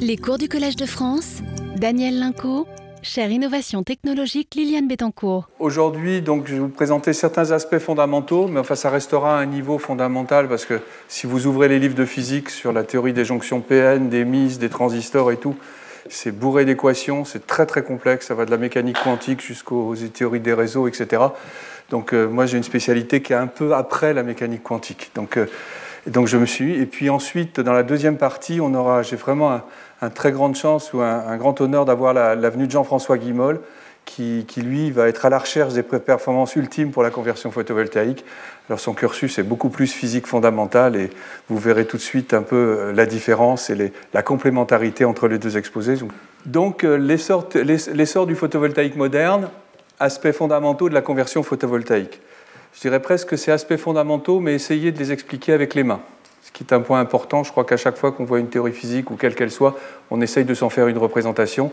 Les cours du Collège de France, Daniel Linco, chère innovation technologique Liliane Bettencourt. Aujourd'hui, donc, je vais vous présenter certains aspects fondamentaux, mais enfin, ça restera à un niveau fondamental parce que si vous ouvrez les livres de physique sur la théorie des jonctions PN, des mises, des transistors et tout, c'est bourré d'équations, c'est très très complexe, ça va de la mécanique quantique jusqu'aux théories des réseaux, etc. Donc euh, moi j'ai une spécialité qui est un peu après la mécanique quantique. Donc, euh, donc je me suis. Et puis ensuite, dans la deuxième partie, on aura, j'ai vraiment un, très grande chance ou un, grand honneur d'avoir la, la, de Jean-François Guimol, qui, lui va être à la recherche des performances ultimes pour la conversion photovoltaïque. Alors son cursus est beaucoup plus physique fondamentale et vous verrez tout de suite un peu euh, la différence et la complémentarité entre les deux exposés. Donc l'essor du photovoltaïque moderne, aspects fondamentaux de la conversion photovoltaïque. Je dirais presque que c'est aspects fondamentaux, mais essayez de les expliquer avec les mains. Ce qui est un point important, je crois qu'à chaque fois qu'on voit une théorie physique ou quelle qu'elle soit, on essaye de s'en faire une représentation.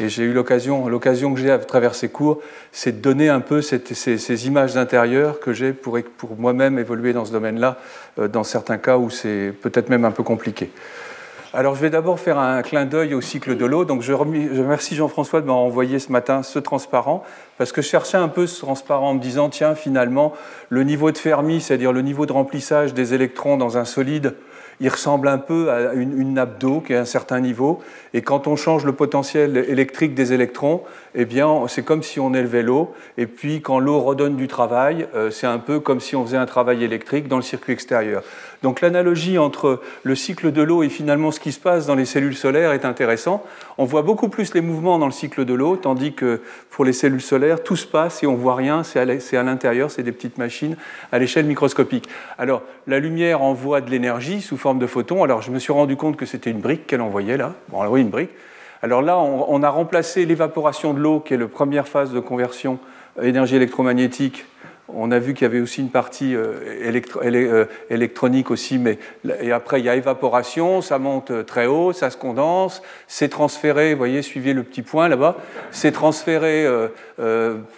Et j'ai eu l'occasion, l'occasion que j'ai à travers ces cours, c'est de donner un peu ces, ces, images intérieures que j'ai pour, pour moi-même évoluer dans ce domaine-là, euh, dans certains cas où c'est peut-être même un peu compliqué. Alors, je vais d'abord faire un clin d'œil au cycle de l'eau. Donc, je, remercie Jean-François de m'avoir envoyé ce matin ce transparent, parce que je cherchais un peu ce transparent en me disant, tiens, finalement, le niveau de Fermi, c'est-à-dire le niveau de remplissage des électrons dans un solide, il ressemble un peu à une, nappe d'eau qui est à un certain niveau. Et quand on change le potentiel électrique des électrons, eh bien, c'est comme si on élevait l'eau. Et puis, quand l'eau redonne du travail, euh, c'est un peu comme si on faisait un travail électrique dans le circuit extérieur. Donc, l'analogie entre le cycle de l'eau et finalement ce qui se passe dans les cellules solaires est intéressant. On voit beaucoup plus les mouvements dans le cycle de l'eau, tandis que pour les cellules solaires, tout se passe et on voit rien. C'est à l'intérieur, c'est des petites machines à l'échelle microscopique. Alors, la lumière envoie de l'énergie sous forme de photons. Alors, je me suis rendu compte que c'était une brique qu'elle envoyait là. Bon, oui, une brique. Alors là, on, on a remplacé l'évaporation de l'eau, qui est la première phase de conversion énergie électromagnétique. On a vu qu'il y avait aussi une partie euh, euh, électronique aussi, mais et après il y a évaporation, ça monte euh, très haut, ça se condense, c'est transféré, vous voyez, suivez le petit point là-bas, c'est transféré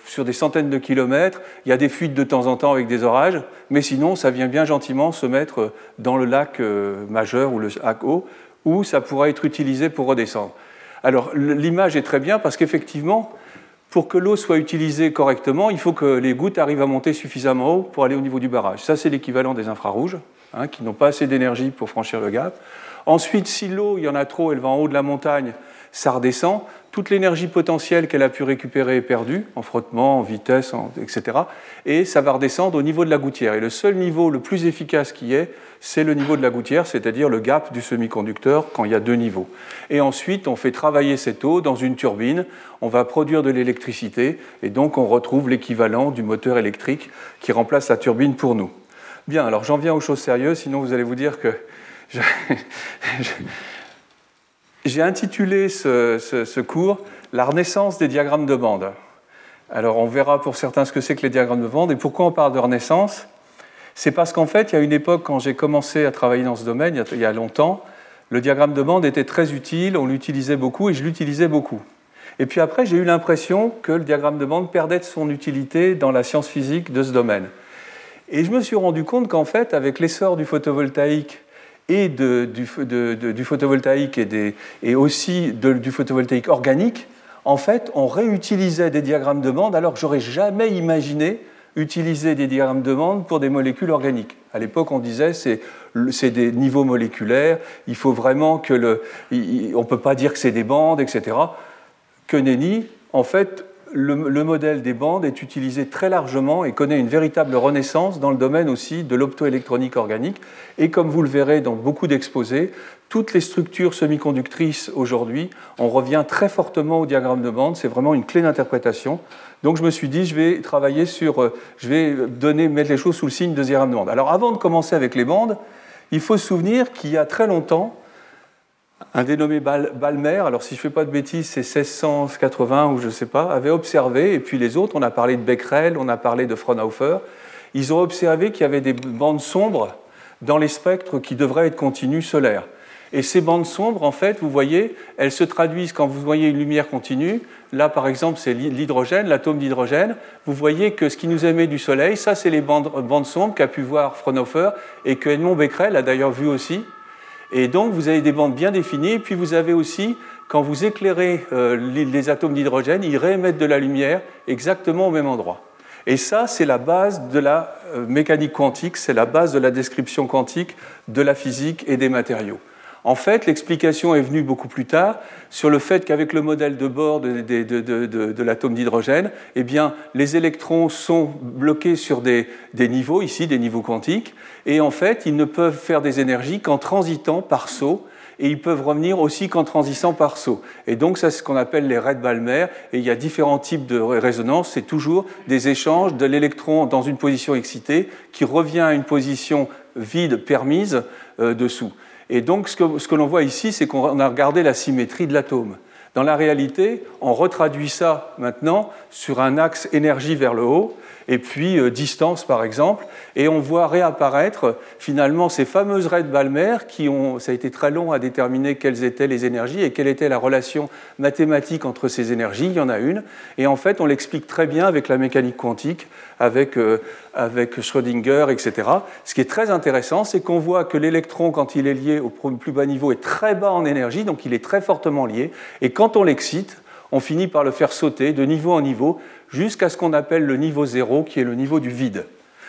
sur des centaines de kilomètres, il y a des fuites de temps en temps avec des orages, mais sinon ça vient bien gentiment se mettre dans le lac majeur ou le lac haut, où ça pourra être utilisé pour redescendre. Alors l'image est très bien parce qu'effectivement, pour que l'eau soit utilisée correctement, il faut que les gouttes arrivent à monter suffisamment haut pour aller au niveau du barrage. Ça, c'est l'équivalent des infrarouges, hein, qui n'ont pas assez d'énergie pour franchir le gap. Ensuite, si l'eau, il y en a trop, elle va en haut de la montagne, ça redescend. Toute l'énergie potentielle qu'elle a pu récupérer est perdue, en frottement, en vitesse, etc. Et ça va redescendre au niveau de la gouttière. Et le seul niveau le plus efficace qui est, c'est le niveau de la gouttière, c'est-à-dire le gap du semi-conducteur quand il y a deux niveaux. Et ensuite, on fait travailler cette eau dans une turbine, on va produire de l'électricité, et donc on retrouve l'équivalent du moteur électrique qui remplace la turbine pour nous. Bien, alors j'en viens aux choses sérieuses, sinon vous allez vous dire que j'ai intitulé ce, ce, cours La renaissance des diagrammes de bande. Alors on verra pour certains ce que c'est que les diagrammes de bande et pourquoi on parle de renaissance. C'est parce qu'en fait, il y a une époque quand j'ai commencé à travailler dans ce domaine, il y a longtemps, le diagramme de bande était très utile, on l'utilisait beaucoup et je l'utilisais beaucoup. Et puis après, j'ai eu l'impression que le diagramme de bande perdait de son utilité dans la science physique de ce domaine. Et je me suis rendu compte qu'en fait, avec l'essor du photovoltaïque et du, photovoltaïque et, et aussi du photovoltaïque organique, en fait, on réutilisait des diagrammes de bande alors que j'aurais jamais imaginé utiliser des diagrammes de bande pour des molécules organiques. À l'époque, on disait c'est c'est des niveaux moléculaires, il faut vraiment que le, on peut pas dire que c'est des bandes, etc. Que nenni, en fait, le, le, modèle des bandes est utilisé très largement et connaît une véritable renaissance dans le domaine aussi de l'optoélectronique organique. Et comme vous le verrez dans beaucoup d'exposés, toutes les structures semi-conductrices aujourd'hui, on revient très fortement au diagramme de bande. C'est vraiment une clé d'interprétation. Donc je me suis dit, je vais travailler sur, je vais donner, mettre les choses sous le signe de diagramme de bande. Alors avant de commencer avec les bandes, il faut se souvenir qu'il y a très longtemps, un dénommé Balmer, alors si je ne fais pas de bêtises, c'est 1680 ou je ne sais pas, avait observé, et puis les autres, on a parlé de Becquerel, on a parlé de Fraunhofer, ils ont observé qu'il y avait des bandes sombres dans les spectres qui devraient être continus solaires. Et ces bandes sombres, en fait, vous voyez, elles se traduisent quand vous voyez une lumière continue. Là, par exemple, c'est l'hydrogène, l'atome d'hydrogène. Vous voyez que ce qui nous émet du Soleil, ça, c'est les bandes, sombres qu'a pu voir Fraunhofer et que Edmond Becquerel a d'ailleurs vu aussi. Et donc vous avez des bandes bien définies, puis vous avez aussi, quand vous éclairez euh, les, atomes d'hydrogène, ils réémettent de la lumière exactement au même endroit. Et ça, c'est la base de la euh, mécanique quantique, c'est la base de la description quantique de la physique et des matériaux. En fait, l'explication est venue beaucoup plus tard sur le fait qu'avec le modèle de bord de, l'atome d'hydrogène, eh bien, les électrons sont bloqués sur des, niveaux, ici des niveaux quantiques, et en fait, ils ne peuvent faire des énergies qu'en transitant par saut et ils peuvent revenir aussi qu'en transissant par saut. Et donc, ça, c'est ce qu'on appelle les raids Balmer, et il y a différents types de résonance, c'est toujours des échanges de l'électron dans une position excitée qui revient à une position vide permise euh, dessous. Et donc, ce que, l'on voit ici, c'est qu'on a regardé la symétrie de l'atome. Dans la réalité, on retraduit ça maintenant sur un axe énergie vers le haut, et puis euh, distance par exemple, et on voit réapparaître finalement ces fameuses raies de Balmer qui ont, ça a été très long à déterminer quelles étaient les énergies et quelle était la relation mathématique entre ces énergies, il y en a une, et en fait on l'explique très bien avec la mécanique quantique, avec, euh, avec Schrödinger, etc. Ce qui est très intéressant, c'est qu'on voit que l'électron, quand il est lié au plus bas niveau, est très bas en énergie, donc il est très fortement lié, et quand on l'excite, on finit par le faire sauter de niveau en niveau jusqu'à ce qu'on appelle le niveau zéro, qui est le niveau du vide.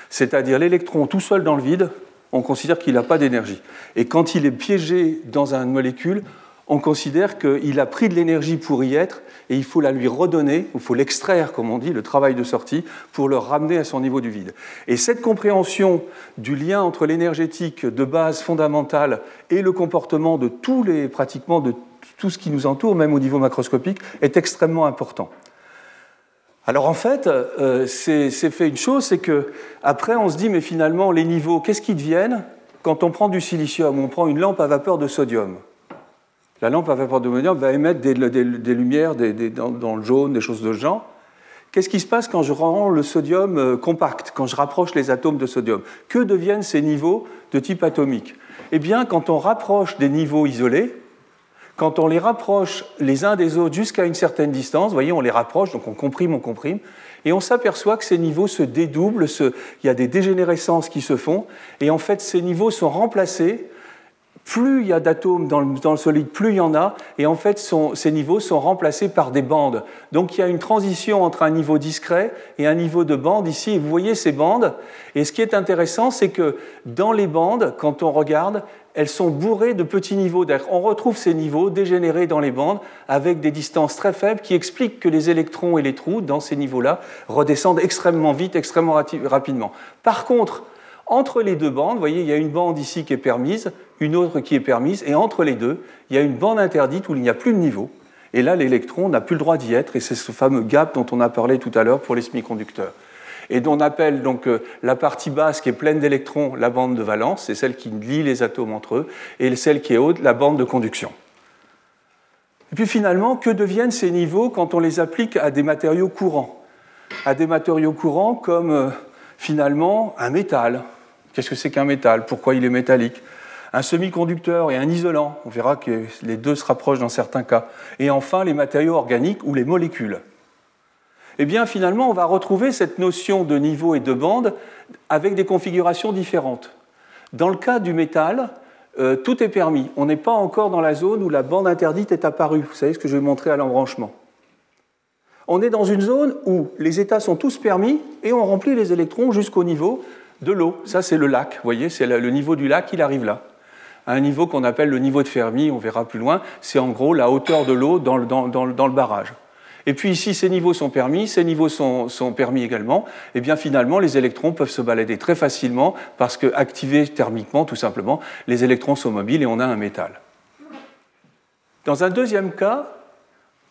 C'est-à-dire l'électron tout seul dans le vide, on considère qu'il n'a pas d'énergie. Et quand il est piégé dans une molécule, on considère qu'il a pris de l'énergie pour y être et il faut la lui redonner, il faut l'extraire, comme on dit, le travail de sortie, pour le ramener à son niveau du vide. Et cette compréhension du lien entre l'énergétique de base fondamentale et le comportement de tous les, pratiquement de tout ce qui nous entoure, même au niveau macroscopique, est extrêmement important. Alors en fait, euh, c'est fait une chose, c'est que après on se dit mais finalement les niveaux, qu'est-ce qu'ils deviennent quand on prend du silicium, on prend une lampe à vapeur de sodium. La lampe à vapeur de sodium va émettre des, lumières dans, le jaune, des choses de ce genre. Qu'est-ce qui se passe quand je rends le sodium euh, compact, quand je rapproche les atomes de sodium? Que deviennent ces niveaux de type atomique? Eh bien, quand on rapproche des niveaux isolés, quand on les rapproche les uns des autres jusqu'à une certaine distance, vous voyez, on les rapproche, donc on comprime, on comprime, et on s'aperçoit que ces niveaux se dédoublent, il y a des dégénérescences qui se font, et en fait ces niveaux sont remplacés. Plus il y a d'atomes dans, le, solide, plus il y en a, et en fait ces niveaux sont remplacés par des bandes. Donc il y a une transition entre un niveau discret et un niveau de bande ici, vous voyez ces bandes, et ce qui est intéressant, c'est que dans les bandes, quand on regarde, elles sont bourrées de petits niveaux d'air. On retrouve ces niveaux dégénérés dans les bandes avec des distances très faibles qui expliquent que les électrons et les trous dans ces niveaux-là redescendent extrêmement vite, extrêmement rapidement. Par contre, entre les deux bandes, vous voyez, il y a une bande ici qui est permise, une autre qui est permise, et entre les deux, il y a une bande interdite où il n'y a plus de niveau. Et là, l'électron n'a plus le droit d'y être, et c'est ce fameux gap dont on a parlé tout à l'heure pour les semi-conducteurs et on appelle donc euh, la partie basse qui est pleine d'électrons la bande de valence, c'est celle qui lie les atomes entre eux, et celle qui est haute, la bande de conduction. Et puis finalement, que deviennent ces niveaux quand on les applique à des matériaux courants? À des matériaux courants comme euh, finalement un métal. Qu'est-ce que c'est qu'un métal? Pourquoi il est métallique? Un semi-conducteur et un isolant, on verra que les deux se rapprochent dans certains cas. Et enfin, les matériaux organiques ou les molécules eh bien finalement on va retrouver cette notion de niveau et de bande avec des configurations différentes. Dans le cas du métal, euh, tout est permis. On n'est pas encore dans la zone où la bande interdite est apparue. Vous savez ce que je vais montrer à l'embranchement. On est dans une zone où les états sont tous permis et on remplit les électrons jusqu'au niveau de l'eau. Ça, c'est le lac. Vous voyez, c'est le niveau du lac, il arrive là. À un niveau qu'on appelle le niveau de Fermi, on verra plus loin. C'est en gros la hauteur de l'eau dans le barrage. Et puis si ces niveaux sont permis, ces niveaux sont, permis également, et eh bien finalement les électrons peuvent se balader très facilement parce que activés thermiquement, tout simplement, les électrons sont mobiles et on a un métal. Dans un deuxième cas,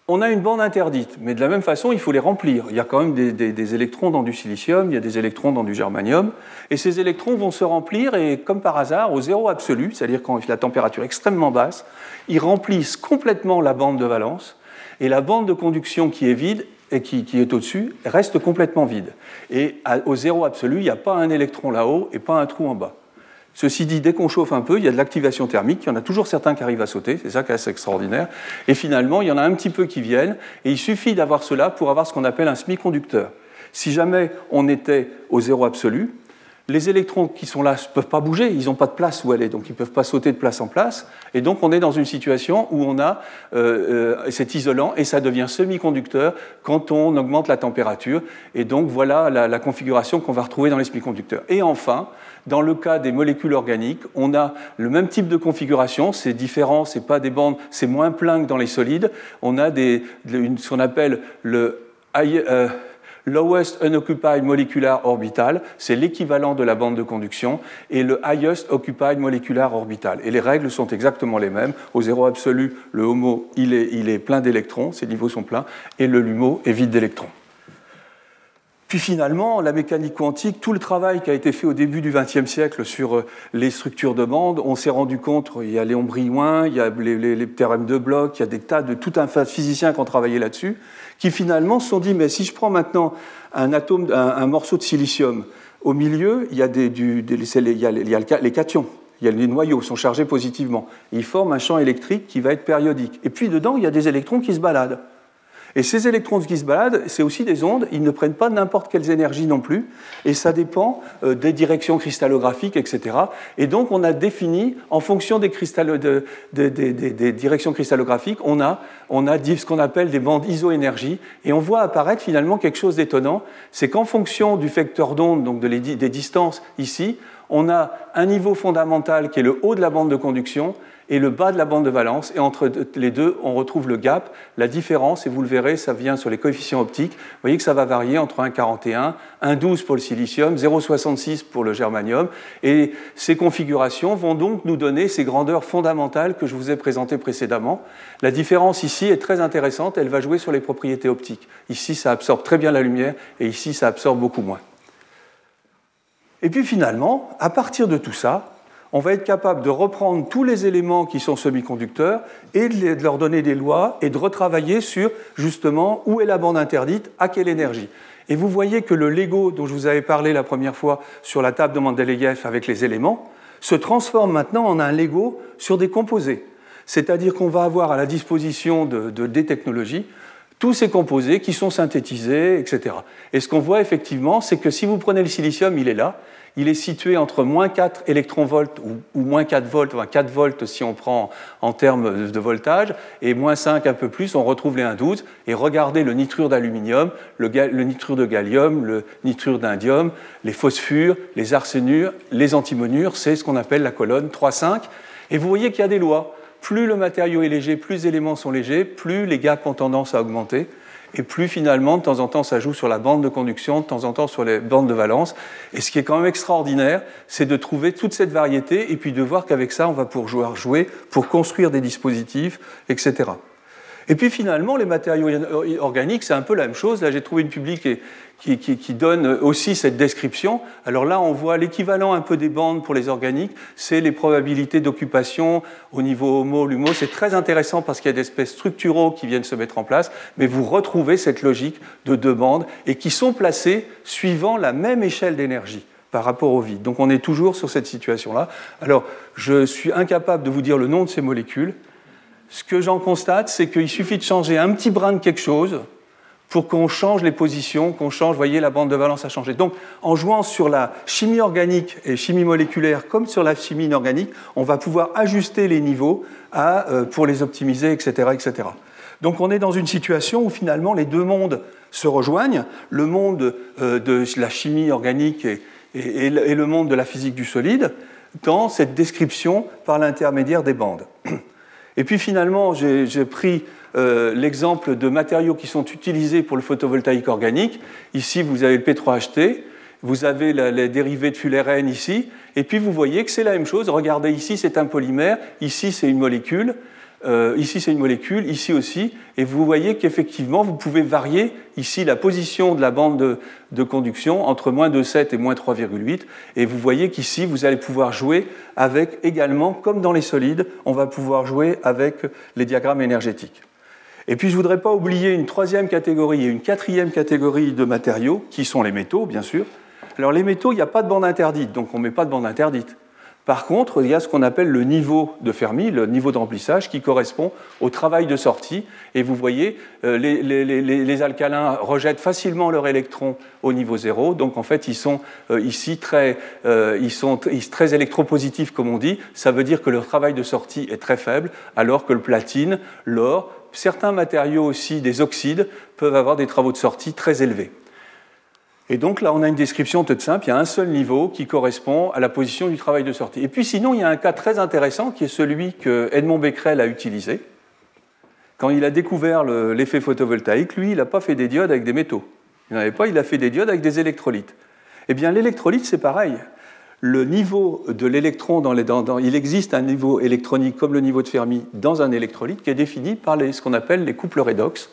on a une bande interdite, mais de la même façon, il faut les remplir. Il y a quand même des, électrons dans du silicium, il y a des électrons dans du germanium, et ces électrons vont se remplir, et comme par hasard, au zéro absolu, c'est-à-dire quand la température est extrêmement basse, ils remplissent complètement la bande de valence, et la bande de conduction qui est vide et qui, est au-dessus reste complètement vide. Et au zéro absolu, il n'y a pas un électron là-haut et pas un trou en bas. Ceci dit, dès qu'on chauffe un peu, il y a de l'activation thermique, il y en a toujours certains qui arrivent à sauter, c'est ça qui est assez extraordinaire. Et finalement, il y en a un petit peu qui viennent, et il suffit d'avoir cela pour avoir ce qu'on appelle un semi-conducteur. Si jamais on était au zéro absolu, les électrons qui sont là ne peuvent pas bouger, ils n'ont pas de place où aller, donc ils ne peuvent pas sauter de place en place. Et donc on est dans une situation où on a euh, euh, cet isolant et ça devient semi-conducteur quand on augmente la température. Et donc voilà la, configuration qu'on va retrouver dans les semi-conducteurs. Et enfin, dans le cas des molécules organiques, on a le même type de configuration, c'est différent, c'est pas des bandes, c'est moins plein que dans les solides. On a des, ce qu'on appelle le euh, Lowest Unoccupied Molecular Orbital, c'est l'équivalent de la bande de conduction, et le Highest Occupied Molecular Orbital. Et les règles sont exactement les mêmes. Au zéro absolu, le HOMO, il est, il est plein d'électrons, ses niveaux sont pleins, et le LUMO est vide d'électrons. Puis finalement, la mécanique quantique, tout le travail qui a été fait au début du XXe siècle sur euh, les structures de bande, on s'est rendu compte, il y a Léon Brillouin, il y a les, théorèmes de Bloch, il y a des tas de tout un physiciens qui ont travaillé là-dessus, qui finalement se sont dit, mais si je prends maintenant un atome, un, morceau de silicium, au milieu, il y a, des, les cations, il y a les noyaux sont chargés positivement. ils forment un champ électrique qui va être périodique. Et puis dedans, il y a des électrons qui se baladent. Et ces électrons qui se baladent, c'est aussi des ondes, ils ne prennent pas n'importe quelles énergies non plus, et ça dépend euh, des directions cristallographiques, etc. Et donc on a défini, en fonction des, des directions cristallographiques, on a, on a ce qu'on appelle des bandes isoénergie, et on voit apparaître finalement quelque chose d'étonnant, c'est qu'en fonction du facteur d'onde, donc des distances ici, on a un niveau fondamental qui est le haut de la bande de conduction, et le bas de la bande de valence. Et entre les deux, on retrouve le gap, la différence, et vous le verrez, ça vient sur les coefficients optiques. Vous voyez que ça va varier entre 1,41, 1,12 pour le silicium, 0,66 pour le germanium. Et ces configurations vont donc nous donner ces grandeurs fondamentales que je vous ai présentées précédemment. La différence ici est très intéressante, elle va jouer sur les propriétés optiques. Ici, ça absorbe très bien la lumière, et ici, ça absorbe beaucoup moins. Et puis finalement, à partir de tout ça, on va être capable de reprendre tous les éléments qui sont semi-conducteurs et de leur donner des lois et de retravailler sur justement où est la bande interdite, à quelle énergie. Et vous voyez que le Lego dont je vous avais parlé la première fois sur la table de Mendeleïev avec les éléments se transforme maintenant en un Lego sur des composés. C'est-à-dire qu'on va avoir à la disposition de, des technologies tous ces composés qui sont synthétisés, etc. Et ce qu'on voit effectivement, c'est que si vous prenez le silicium, il est là, il est situé entre moins 4 électronvolts ou, moins 4 volts, enfin 4 volts si on prend en termes de voltage, et moins 5 un peu plus, on retrouve les 1,12. Et regardez le nitrure d'aluminium, le, nitrure de gallium, le nitrure d'indium, les phosphures, les arsénures, les antimonures, c'est ce qu'on appelle la colonne 3,5. Et vous voyez qu'il y a des lois. Plus le matériau est léger, plus les éléments sont légers, plus les gaps ont tendance à augmenter et plus finalement, de temps en temps, ça joue sur la bande de conduction, de temps en temps sur les bandes de valence. Et ce qui est quand même extraordinaire, c'est de trouver toute cette variété et puis de voir qu'avec ça, on va pouvoir jouer pour construire des dispositifs, etc. Et puis finalement, les matériaux organiques, c'est un peu la même chose. Là, j'ai trouvé une publique qui, donne aussi cette description. Alors là, on voit l'équivalent un peu des bandes pour les organiques, c'est les probabilités d'occupation au niveau homo, lumo. C'est très intéressant parce qu'il y a des espèces structuraux qui viennent se mettre en place, mais vous retrouvez cette logique de deux bandes et qui sont placées suivant la même échelle d'énergie par rapport au vide. Donc on est toujours sur cette situation-là. Alors, je suis incapable de vous dire le nom de ces molécules ce que j'en constate, c'est qu'il suffit de changer un petit brin de quelque chose pour qu'on change les positions, qu'on change, vous voyez, la bande de valence a changé. Donc, en jouant sur la chimie organique et chimie moléculaire comme sur la chimie inorganique, on va pouvoir ajuster les niveaux euh, pour les optimiser, etc., etc. Donc, on est dans une situation où finalement les deux mondes se rejoignent, le monde euh, de la chimie organique et le monde de la physique du solide, dans cette description par l'intermédiaire des bandes. Et puis finalement, j'ai pris euh, l'exemple de matériaux qui sont utilisés pour le photovoltaïque organique. Ici, vous avez le P3HT, vous avez les dérivés de fullerène ici, et puis vous voyez que c'est la même chose. Regardez ici, c'est un polymère, ici, c'est une molécule, euh, ici, c'est une molécule, ici aussi, et vous voyez qu'effectivement, vous pouvez varier ici la position de la bande de, conduction entre moins 2,7 et moins 3,8, et vous voyez qu'ici, vous allez pouvoir jouer avec également, comme dans les solides, on va pouvoir jouer avec les diagrammes énergétiques. Et puis, je ne voudrais pas oublier une troisième catégorie et une quatrième catégorie de matériaux, qui sont les métaux, bien sûr. Alors, les métaux, il n'y a pas de bande interdite, donc on ne met pas de bande interdite. Par contre, il y a ce qu'on appelle le niveau de Fermi, le niveau de remplissage, qui correspond au travail de sortie. Et vous voyez, euh, les, alcalins rejettent facilement leurs électrons au niveau zéro. Donc en fait, ils sont euh, ici très, euh, ils sont très électropositifs, comme on dit. Ça veut dire que leur travail de sortie est très faible, alors que le platine, l'or, certains matériaux aussi, des oxydes, peuvent avoir des travaux de sortie très élevés. Et donc là, on a une description toute simple. Il y a un seul niveau qui correspond à la position du travail de sortie. Et puis sinon, il y a un cas très intéressant qui est celui que Edmond Becquerel a utilisé. Quand il a découvert l'effet photovoltaïque, lui, il n'a pas fait des diodes avec des métaux. Il n'en avait pas, il a fait des diodes avec des électrolytes. Eh bien, l'électrolyte, c'est pareil. Le niveau de l'électron dans les. Il existe un niveau électronique comme le niveau de Fermi dans un électrolyte qui est défini par ce qu'on appelle les couples redox.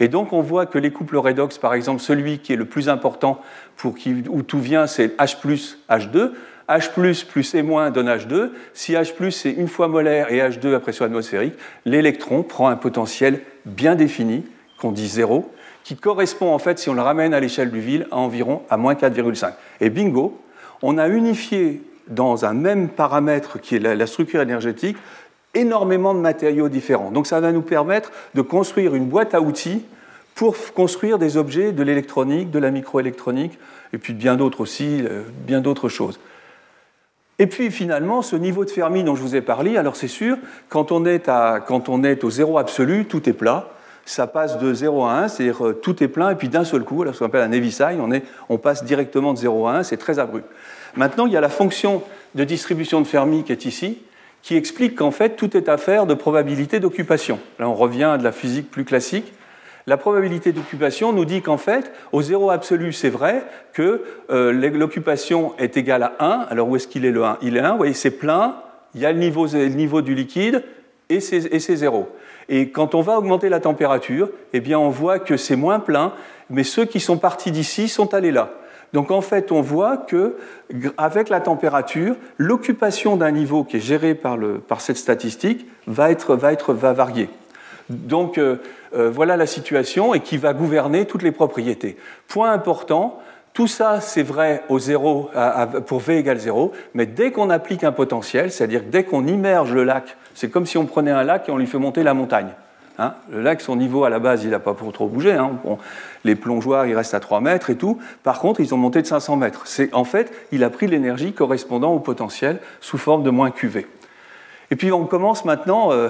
Et donc on voit que les couples redox, par exemple celui qui est le plus important, pour qui, où tout vient, c'est H plus H2. H plus moins donne H2. Si H c'est une fois molaire et H2 à pression atmosphérique, l'électron prend un potentiel bien défini, qu'on dit zéro, qui correspond en fait, si on le ramène à l'échelle du vide, à environ à moins 4,5. Et bingo, on a unifié dans un même paramètre qui est la structure énergétique énormément de matériaux différents. Donc ça va nous permettre de construire une boîte à outils pour construire des objets de l'électronique, de la microélectronique, et puis bien d'autres aussi, euh, bien d'autres choses. Et puis finalement, ce niveau de Fermi dont je vous ai parlé, alors c'est sûr, quand on, est à, quand on est au zéro absolu, tout est plat. Ça passe de 0 à 1, c'est-à-dire euh, tout est plein, et puis d'un seul coup, alors ce qu'on appelle un Heaviside, on, on passe directement de 0 à 1, c'est très abrupt. Maintenant, il y a la fonction de distribution de Fermi qui est ici, qui explique qu'en fait, tout est affaire de probabilité d'occupation. Là, on revient à de la physique plus classique. La probabilité d'occupation nous dit qu'en fait, au zéro absolu, c'est vrai que euh, l'occupation est égale à 1. Alors où est-ce qu'il est le 1 Il est 1, vous voyez, c'est plein, il y a le niveau, le niveau du liquide et c'est zéro. Et quand on va augmenter la température, eh bien on voit que c'est moins plein, mais ceux qui sont partis d'ici sont allés là. Donc en fait, on voit que avec la température, l'occupation d'un niveau qui est géré par, cette statistique va, être, va, varier. Donc euh, euh, voilà la situation et qui va gouverner toutes les propriétés. Point important, tout ça c'est vrai au zéro, pour V égale 0, mais dès qu'on applique un potentiel, c'est-à-dire dès qu'on immerge le lac, c'est comme si on prenait un lac et on lui fait monter la montagne. Hein. le lac, son niveau à la base, il n'a pas pour trop bougé. Hein. les plongeoires, ils restent à 3 mètres et tout. Par contre, ils ont monté de 500 mètres. C'est, en fait, il a pris l'énergie correspondant au potentiel sous forme de moins QV. Et puis, on commence maintenant euh,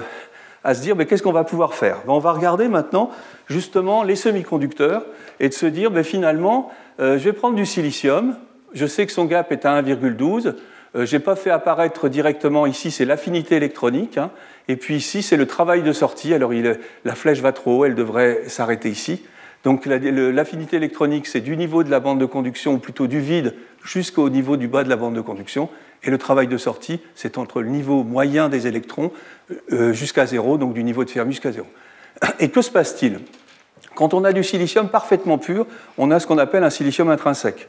à se dire, mais qu'est-ce qu'on va pouvoir faire? Ben, On va regarder maintenant, justement, les semi-conducteurs et de se dire, ben, finalement, euh, je vais prendre du silicium. Je sais que son gap est à 1,12. Euh, je n'ai pas fait apparaître directement ici, c'est l'affinité électronique. Hein. Et puis ici, c'est le travail de sortie. Alors la flèche va trop haut, elle devrait s'arrêter ici. Donc l'affinité électronique, c'est du niveau de la bande de conduction, ou plutôt du vide, jusqu'au niveau du bas de la bande de conduction. Et le travail de sortie, c'est entre le niveau moyen des électrons euh, jusqu'à zéro, donc du niveau de Fermi jusqu'à zéro. Et que se passe-t-il? Quand on a du silicium parfaitement pur, on a ce qu'on appelle un silicium intrinsèque.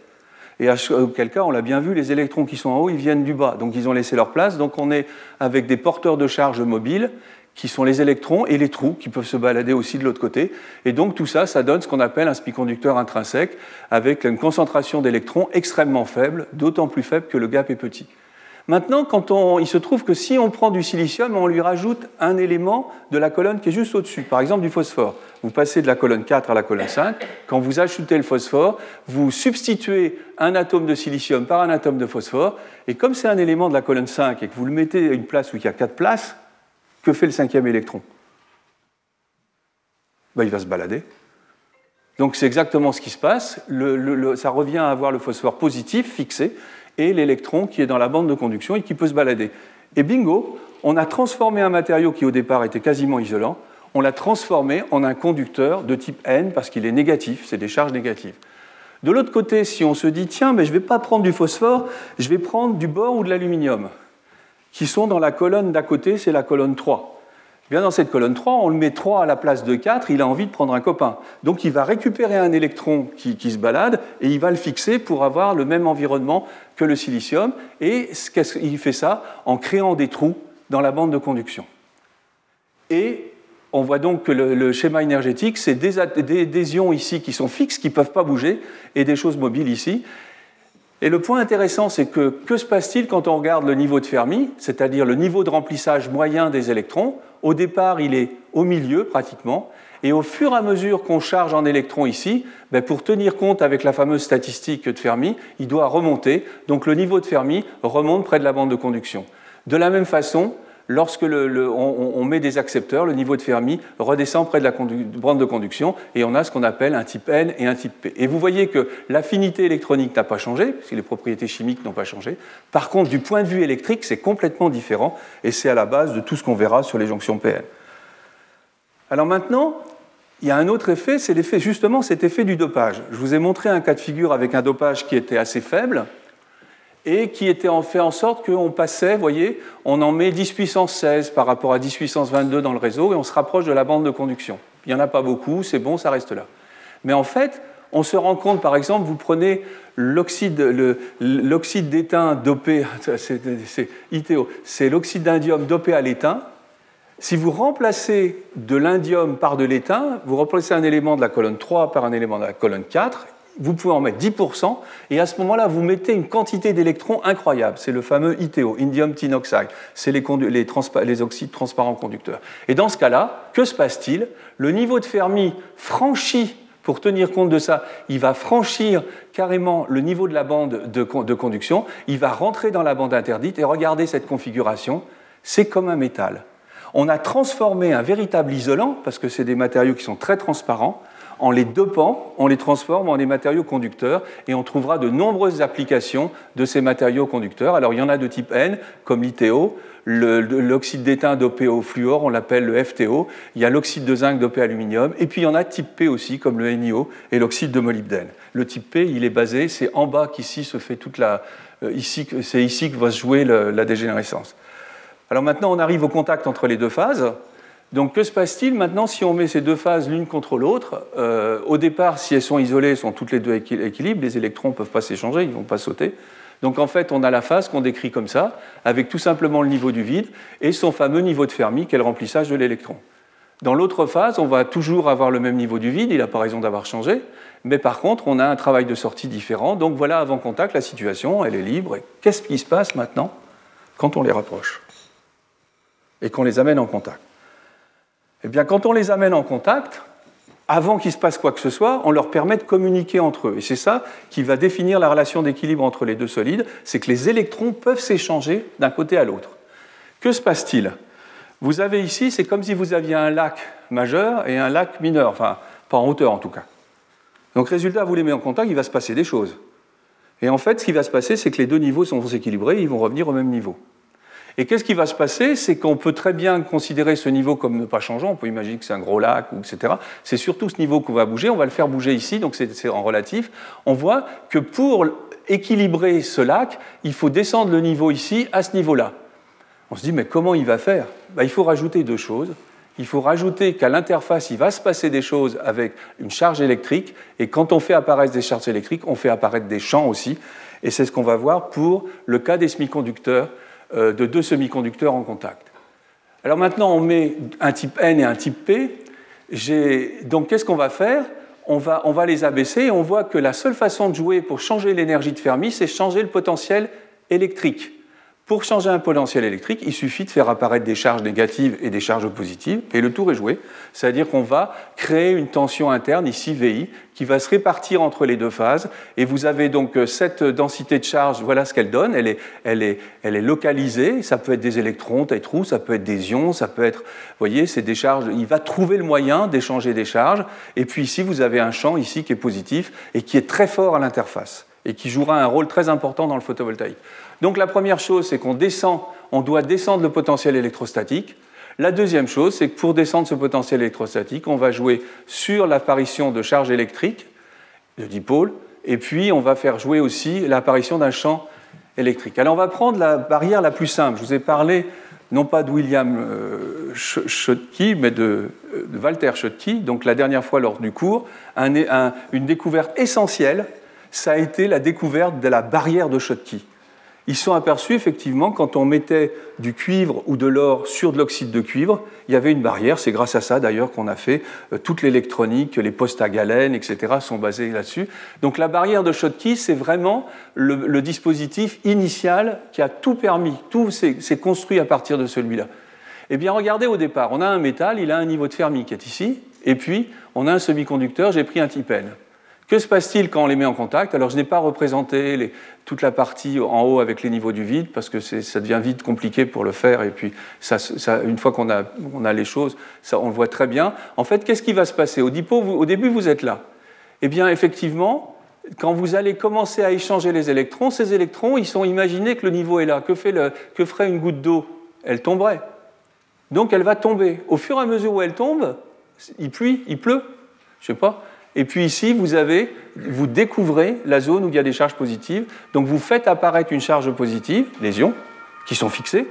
Et auquel cas, on l'a bien vu, les électrons qui sont en haut, ils viennent du bas. Donc ils ont laissé leur place. Donc on est avec des porteurs de charge mobiles qui sont les électrons et les trous qui peuvent se balader aussi de l'autre côté. Et donc tout ça, ça donne ce qu'on appelle un semi-conducteur intrinsèque avec une concentration d'électrons extrêmement faible, d'autant plus faible que le gap est petit. Maintenant, quand on, il se trouve que si on prend du silicium, on lui rajoute un élément de la colonne qui est juste au-dessus, par exemple du phosphore. Vous passez de la colonne 4 à la colonne 5. Quand vous ajoutez le phosphore, vous substituez un atome de silicium par un atome de phosphore. Et comme c'est un élément de la colonne 5 et que vous le mettez à une place où il y a 4 places, que fait le cinquième électron? Ben, Il va se balader. Donc c'est exactement ce qui se passe. ça revient à avoir le phosphore positif fixé et l'électron qui est dans la bande de conduction et qui peut se balader. Et bingo, on a transformé un matériau qui au départ était quasiment isolant, on l'a transformé en un conducteur de type N parce qu'il est négatif, c'est des charges négatives. De l'autre côté, si on se dit, tiens, mais je ne vais pas prendre du phosphore, je vais prendre du bore ou de l'aluminium, qui sont dans la colonne d'à côté, c'est la colonne 3. Bien dans cette colonne 3, on le met 3 à la place de 4, il a envie de prendre un copain. Donc il va récupérer un électron qui, se balade et il va le fixer pour avoir le même environnement que le silicium. Et il fait ça en créant des trous dans la bande de conduction. Et on voit donc que le, schéma énergétique, c'est des, des, ions ici qui sont fixes, qui ne peuvent pas bouger, et des choses mobiles ici. Et le point intéressant, c'est que que se passe-t-il quand on regarde le niveau de Fermi, c'est-à-dire le niveau de remplissage moyen des électrons? Au départ, il est au milieu pratiquement, et au fur et à mesure qu'on charge en électrons ici, ben, pour tenir compte avec la fameuse statistique de Fermi, il doit remonter. Donc le niveau de Fermi remonte près de la bande de conduction. De la même façon, lorsque on, met des accepteurs, le niveau de Fermi redescend près de la bande de conduction et on a ce qu'on appelle un type N et un type P. Et vous voyez que l'affinité électronique n'a pas changé, puisque les propriétés chimiques n'ont pas changé. Par contre, du point de vue électrique, c'est complètement différent et c'est à la base de tout ce qu'on verra sur les jonctions PN. Alors maintenant, il y a un autre effet, c'est l'effet justement cet effet du dopage. Je vous ai montré un cas de figure avec un dopage qui était assez faible, et qui était en fait en sorte qu'on passait, vous voyez, on en met 10 puissance 16 par rapport à 10 puissance 22 dans le réseau et on se rapproche de la bande de conduction. Il n'y en a pas beaucoup, c'est bon, ça reste là. Mais en fait, on se rend compte, par exemple, vous prenez l'oxyde d'étain dopé, c'est l'oxyde d'indium dopé à l'étain. Si vous remplacez de l'indium par de l'étain, vous remplacez un élément de la colonne 3 par un élément de la colonne 4, vous pouvez en mettre 10%, et à ce moment-là, vous mettez une quantité d'électrons incroyable. C'est le fameux ITO, indium tin oxide. C'est les, les, oxydes transparents conducteurs. Et dans ce cas-là, que se passe-t-il? Le niveau de Fermi franchit, pour tenir compte de ça, il va franchir carrément le niveau de la bande de, de conduction, il va rentrer dans la bande interdite, et regardez cette configuration, c'est comme un métal. On a transformé un véritable isolant, parce que c'est des matériaux qui sont très transparents, en les dopant, on les transforme en des matériaux conducteurs et on trouvera de nombreuses applications de ces matériaux conducteurs. Alors il y en a de type N, comme l'ITO, l'oxyde d'étain dopé au fluor, on l'appelle le FTO, il y a l'oxyde de zinc dopé aluminium, et puis il y en a type P aussi, comme le NiO et l'oxyde de molybdène. Le type P, il est basé, c'est en bas qu'ici se fait toute la. Euh, ici, c'est ici que va se jouer la dégénérescence. Alors maintenant, on arrive au contact entre les deux phases. Donc que se passe-t-il maintenant si on met ces deux phases l'une contre l'autre? Euh, Au départ, si elles sont isolées, elles sont toutes les deux équilibres, les électrons ne peuvent pas s'échanger, ils ne vont pas sauter. Donc en fait, on a la phase qu'on décrit comme ça, avec tout simplement le niveau du vide et son fameux niveau de Fermi, qui est le remplissage de l'électron. Dans l'autre phase, on va toujours avoir le même niveau du vide, il n'a pas raison d'avoir changé, mais par contre, on a un travail de sortie différent. Donc voilà, avant contact, la situation, elle est libre. Qu'est-ce qui se passe maintenant quand on les rapproche et qu'on les amène en contact? Eh bien, quand on les amène en contact, avant qu'il se passe quoi que ce soit, on leur permet de communiquer entre eux. Et c'est ça qui va définir la relation d'équilibre entre les deux solides, c'est que les électrons peuvent s'échanger d'un côté à l'autre. Que se passe-t-il? Vous avez ici, c'est comme si vous aviez un lac majeur et un lac mineur, enfin, pas en hauteur en tout cas. Donc, résultat, vous les mettez en contact, il va se passer des choses. Et en fait, ce qui va se passer, c'est que les deux niveaux vont s'équilibrer, ils vont revenir au même niveau. Et qu'est-ce qui va se passer? C'est qu'on peut très bien considérer ce niveau comme ne pas changeant. On peut imaginer que c'est un gros lac, etc. C'est surtout ce niveau qu'on va bouger. On va le faire bouger ici, donc c'est en relatif. On voit que pour équilibrer ce lac, il faut descendre le niveau ici à ce niveau-là. On se dit, mais comment il va faire? Ben, Il faut rajouter deux choses. Il faut rajouter qu'à l'interface, il va se passer des choses avec une charge électrique. Et quand on fait apparaître des charges électriques, on fait apparaître des champs aussi. Et c'est ce qu'on va voir pour le cas des semi-conducteurs de deux semi-conducteurs en contact. Alors maintenant, on met un type N et un type P. Donc qu'est-ce qu'on va faire? On va, on va les abaisser et on voit que la seule façon de jouer pour changer l'énergie de Fermi, c'est changer le potentiel électrique. Pour changer un potentiel électrique, il suffit de faire apparaître des charges négatives et des charges positives, et le tour est joué. C'est-à-dire qu'on va créer une tension interne, ici VI, qui va se répartir entre les deux phases. Et vous avez donc euh, cette densité de charge, voilà ce qu'elle donne. Elle est, elle, est, elle est, localisée, ça peut être des électrons, des trous, ça peut être des ions, ça peut être, vous voyez, c'est des charges. Il va trouver le moyen d'échanger des charges. Et puis ici, vous avez un champ ici qui est positif et qui est très fort à l'interface et qui jouera un rôle très important dans le photovoltaïque. Donc la première chose, c'est qu'on descend, on doit descendre le potentiel électrostatique. La deuxième chose, c'est que pour descendre ce potentiel électrostatique, on va jouer sur l'apparition de charges électriques, de dipôles, et puis on va faire jouer aussi l'apparition d'un champ électrique. Alors on va prendre la barrière la plus simple. Je vous ai parlé non pas de William euh, Schottky, mais de, Walter Schottky, donc la dernière fois lors du cours, une découverte essentielle, ça a été la découverte de la barrière de Schottky. Ils sont aperçus effectivement quand on mettait du cuivre ou de l'or sur de l'oxyde de cuivre, il y avait une barrière. C'est grâce à ça d'ailleurs qu'on a fait euh, toute l'électronique, les postes à galène, etc. sont basés là-dessus. Donc la barrière de Schottky, c'est vraiment le, dispositif initial qui a tout permis. Tout s'est construit à partir de celui-là. Eh bien, regardez au départ, on a un métal, il a un niveau de Fermi qui est ici, et puis on a un semi-conducteur, j'ai pris un type N. Que se passe-t-il quand on les met en contact? Alors, je n'ai pas représenté toute la partie en haut avec les niveaux du vide, parce que ça devient vite compliqué pour le faire, et puis une fois qu'on a, les choses, on le voit très bien. En fait, qu'est-ce qui va se passer? Au, au début, vous êtes là. Eh bien, effectivement, quand vous allez commencer à échanger les électrons, ces électrons, ils sont imaginés que le niveau est là. Que, que ferait une goutte d'eau? Elle tomberait. Donc, elle va tomber. Au fur et à mesure où elle tombe, il pluie, il pleut, je sais pas. Et puis ici, vous, avez, vous découvrez la zone où il y a des charges positives. Donc vous faites apparaître une charge positive, les ions, qui sont fixés,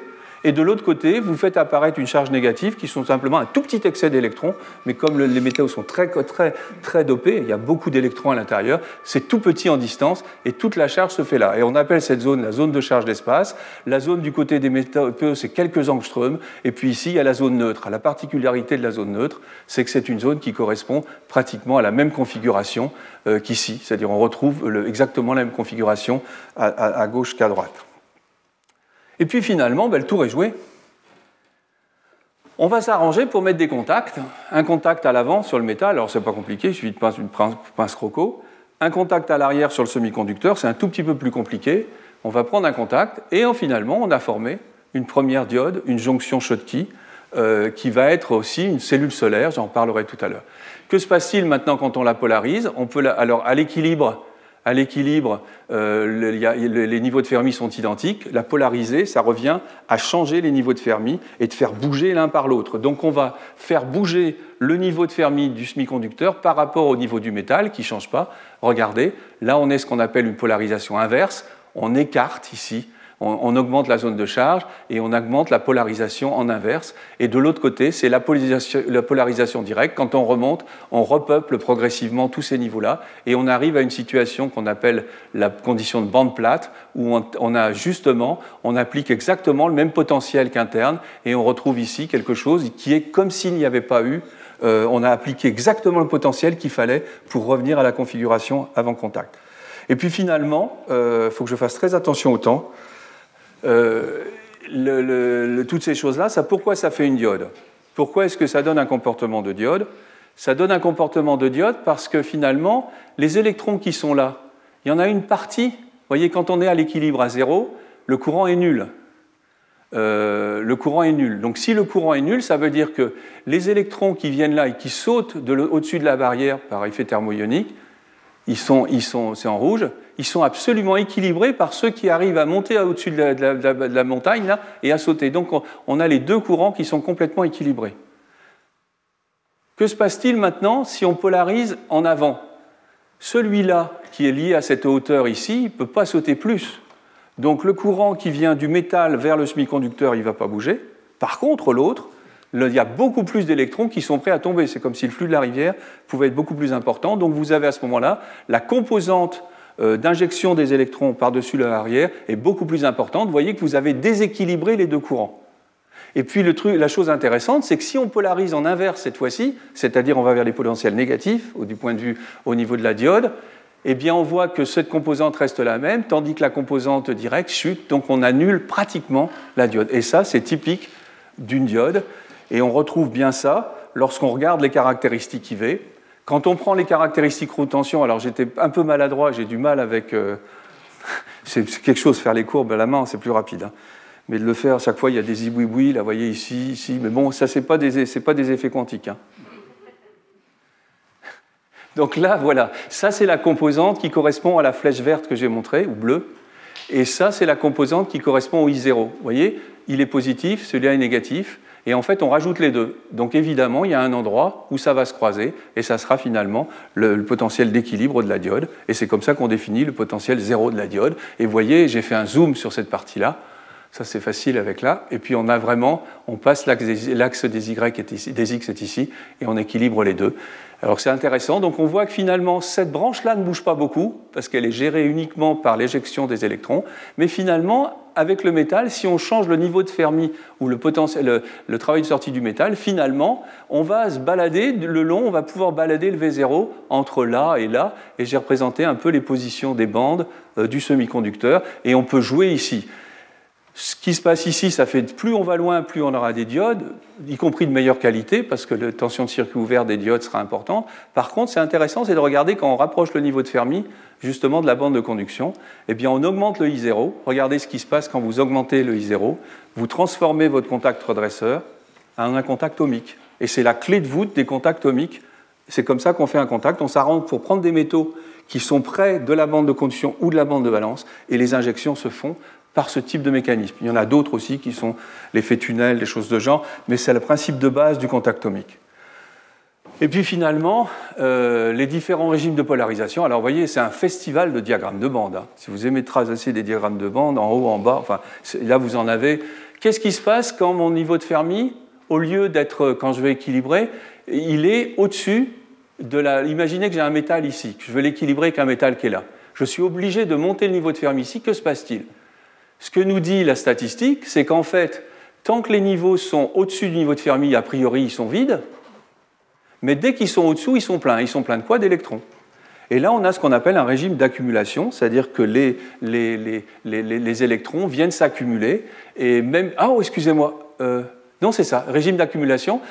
et de l'autre côté, vous faites apparaître une charge négative qui sont simplement un tout petit excès d'électrons, mais comme les métaux sont très, très, très dopés, il y a beaucoup d'électrons à l'intérieur, c'est tout petit en distance et toute la charge se fait là. Et on appelle cette zone la zone de charge d'espace. La zone du côté des métaux, c'est quelques angstroms, et puis ici, il y a la zone neutre. La particularité de la zone neutre, c'est que c'est une zone qui correspond pratiquement à la même configuration euh, qu'ici, c'est-à-dire on retrouve exactement la même configuration à gauche qu'à droite. Et puis finalement, ben, le tour est joué. On va s'arranger pour mettre des contacts. Un contact à l'avant sur le métal, alors c'est pas compliqué, il suffit de pince, croco. Un contact à l'arrière sur le semi-conducteur, c'est un tout petit peu plus compliqué. On va prendre un contact et finalement, on a formé une première diode, une jonction Schottky, euh, qui va être aussi une cellule solaire, j'en parlerai tout à l'heure. Que se passe-t-il maintenant quand on la polarise? On peut Alors, à l'équilibre, à l'équilibre, euh, les niveaux de Fermi sont identiques. La polarisée, ça revient à changer les niveaux de Fermi et de faire bouger l'un par l'autre. Donc on va faire bouger le niveau de Fermi du semi-conducteur par rapport au niveau du métal qui ne change pas. Regardez, là on est ce qu'on appelle une polarisation inverse. On écarte ici on, augmente la zone de charge et on augmente la polarisation en inverse. Et de l'autre côté, c'est la polarisation, directe. Quand on remonte, on repeuple progressivement tous ces niveaux-là et on arrive à une situation qu'on appelle la condition de bande plate où on, a justement, on applique exactement le même potentiel qu'interne et on retrouve ici quelque chose qui est comme s'il n'y avait pas eu euh, on a appliqué exactement le potentiel qu'il fallait pour revenir à la configuration avant contact. Et puis finalement, il euh, faut que je fasse très attention au temps. Euh, toutes ces choses-là, ça, pourquoi ça fait une diode? Pourquoi est-ce que ça donne un comportement de diode? Ça donne un comportement de diode parce que finalement, les électrons qui sont là, il y en a une partie, vous voyez, quand on est à l'équilibre à zéro, le courant est nul. Euh, le courant est nul. Donc si le courant est nul, ça veut dire que les électrons qui viennent là et qui sautent au-dessus de la barrière par effet thermoionique, ils sont, ils sont, c'est en rouge, ils sont absolument équilibrés par ceux qui arrivent à monter au-dessus de, la, montagne là, et à sauter. Donc on, a les deux courants qui sont complètement équilibrés. Que se passe-t-il maintenant si on polarise en avant? Celui-là qui est lié à cette hauteur ici, ne peut pas sauter plus. Donc le courant qui vient du métal vers le semi-conducteur, il ne va pas bouger. Par contre, l'autre, il y a beaucoup plus d'électrons qui sont prêts à tomber. C'est comme si le flux de la rivière pouvait être beaucoup plus important. Donc vous avez à ce moment-là la composante d'injection des électrons par-dessus l'arrière est beaucoup plus importante. Vous voyez que vous avez déséquilibré les deux courants. Et puis la chose intéressante, c'est que si on polarise en inverse cette fois-ci, c'est-à-dire on va vers les potentiels négatifs, du point de vue au niveau de la diode, eh bien on voit que cette composante reste la même, tandis que la composante directe chute, donc on annule pratiquement la diode. Et ça, c'est typique d'une diode. Et on retrouve bien ça lorsqu'on regarde les caractéristiques IV. Quand on prend les caractéristiques roue-tension, alors j'étais un peu maladroit, j'ai du mal avec. Euh, c'est quelque chose, faire les courbes à la main, c'est plus rapide. Hein. Mais de le faire, à chaque fois, il y a des ibouibouis, là, vous voyez ici, ici. Mais bon, ça, ce n'est pas, pas, des effets quantiques. Hein. Donc là, voilà, ça, c'est la composante qui correspond à la flèche verte que j'ai montrée, ou bleue. Et ça, c'est la composante qui correspond au I0. Vous voyez, il est positif, celui-là est négatif. Et en fait, on rajoute les deux. Donc évidemment, il y a un endroit où ça va se croiser, et ça sera finalement le, potentiel d'équilibre de la diode. Et c'est comme ça qu'on définit le potentiel zéro de la diode. Et vous voyez, j'ai fait un zoom sur cette partie-là. Ça, c'est facile avec là. Et puis, on a vraiment, on passe l'axe des, ici, des X est ici, et on équilibre les deux. Alors, c'est intéressant. Donc, on voit que finalement, cette branche-là ne bouge pas beaucoup, parce qu'elle est gérée uniquement par l'éjection des électrons. Mais finalement, avec le métal, si on change le niveau de Fermi ou le, travail de sortie du métal, finalement, on va se balader le long, on va pouvoir balader le V0 entre là et là. Et j'ai représenté un peu les positions des bandes euh, du semi-conducteur. Et on peut jouer ici. Ce qui se passe ici, ça fait plus on va loin, plus on aura des diodes, y compris de meilleure qualité, parce que la tension de circuit ouvert des diodes sera importante. Par contre, c'est intéressant, c'est de regarder quand on rapproche le niveau de Fermi, justement de la bande de conduction, eh bien on augmente le I0. Regardez ce qui se passe quand vous augmentez le I0. Vous transformez votre contact redresseur en un contact ohmique. Et c'est la clé de voûte des contacts ohmiques. C'est comme ça qu'on fait un contact. On s'arrange pour prendre des métaux qui sont près de la bande de conduction ou de la bande de valence, et les injections se font par ce type de mécanisme. Il y en a d'autres aussi qui sont l'effet tunnel, des choses de genre, mais c'est le principe de base du contact ohmique. Et puis finalement, euh, les différents régimes de polarisation. Alors vous voyez, c'est un festival de diagrammes de bande. Hein. Si vous aimez tracer des diagrammes de bande, en haut, en bas, là vous en avez. Qu'est-ce qui se passe quand mon niveau de Fermi, au lieu d'être, quand je vais équilibrer, il est au-dessus de la. Imaginez que j'ai un métal ici, que je veux l'équilibrer avec un métal qui est là. Je suis obligé de monter le niveau de Fermi ici. Que se passe-t-il? Ce que nous dit la statistique, c'est qu'en fait, tant que les niveaux sont au-dessus du niveau de Fermi, a priori, ils sont vides. Mais dès qu'ils sont au-dessous, ils sont pleins. Ils sont pleins de quoi? D'électrons. Et là, on a ce qu'on appelle un régime d'accumulation, c'est-à-dire que les, les, électrons viennent s'accumuler. Et même. Ah, oh, excusez-moi. Euh, non, c'est ça, régime d'accumulation.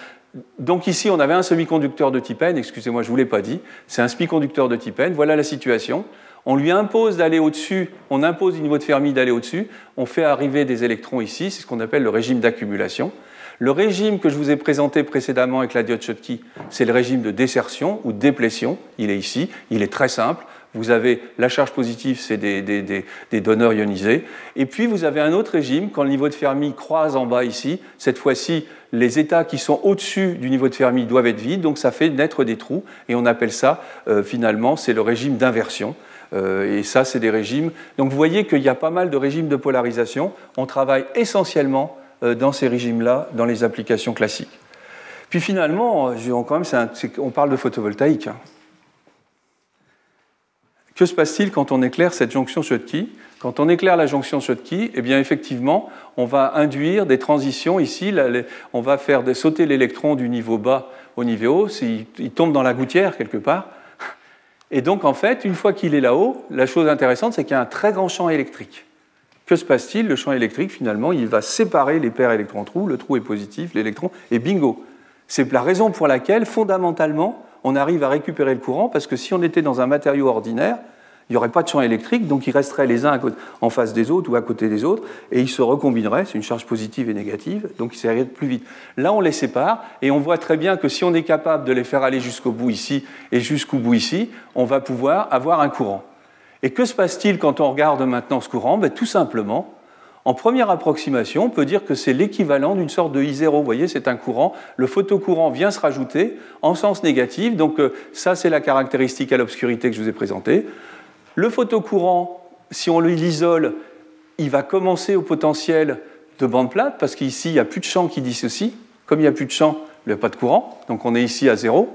Donc ici, on avait un semi-conducteur de type N, excusez-moi, je ne vous l'ai pas dit, c'est un semi-conducteur de type N, voilà la situation. On lui impose d'aller au-dessus, on impose au niveau de Fermi d'aller au-dessus, on fait arriver des électrons ici, c'est ce qu'on appelle le régime d'accumulation. Le régime que je vous ai présenté précédemment avec la diode Schottky, c'est le régime de désertion ou de déplétion. Il est ici, il est très simple. Vous avez la charge positive, c'est des, donneurs ionisés. Et puis vous avez un autre régime, quand le niveau de Fermi croise en bas ici, cette fois-ci, les états qui sont au-dessus du niveau de Fermi doivent être vides, donc ça fait naître des trous, et on appelle ça, euh, finalement, c'est le régime d'inversion. Euh, et ça, c'est des régimes. Donc vous voyez qu'il y a pas mal de régimes de polarisation. On travaille essentiellement euh, dans ces régimes-là, dans les applications classiques. Puis finalement, quand même, on parle de photovoltaïque. Hein. Que se passe-t-il quand on éclaire cette jonction Schottky Quand on éclaire la jonction Schottky, eh bien effectivement, on va induire des transitions ici. on va faire sauter l'électron du niveau bas au niveau haut. Il tombe dans la gouttière quelque part. Et donc en fait, une fois qu'il est là-haut, la chose intéressante, c'est qu'il y a un très grand champ électrique. Que se passe-t-il? Le champ électrique, finalement, il va séparer les paires électrons-trous, le trou est positif, l'électron, et bingo. C'est la raison pour laquelle, fondamentalement, on arrive à récupérer le courant, parce que si on était dans un matériau ordinaire, il n'y aurait pas de champ électrique, donc ils resteraient les uns en face des autres ou à côté des autres, et ils se recombineraient, c'est une charge positive et négative, donc ils s'arrêtent plus vite. Là, on les sépare, et on voit très bien que si on est capable de les faire aller jusqu'au bout ici et jusqu'au bout ici, on va pouvoir avoir un courant. Et que se passe-t-il quand on regarde maintenant ce courant? Ben, Tout simplement, en première approximation, on peut dire que c'est l'équivalent d'une sorte de I0. Vous voyez, c'est un courant. Le photocourant vient se rajouter en sens négatif. Donc euh, ça, c'est la caractéristique à l'obscurité que je vous ai présentée. Le photocourant, si on l'isole, il va commencer au potentiel de bande plate, parce qu'ici, il n'y a plus de champ qui dissocie. Comme il n'y a plus de champ, il n'y a pas de courant. Donc on est ici à zéro.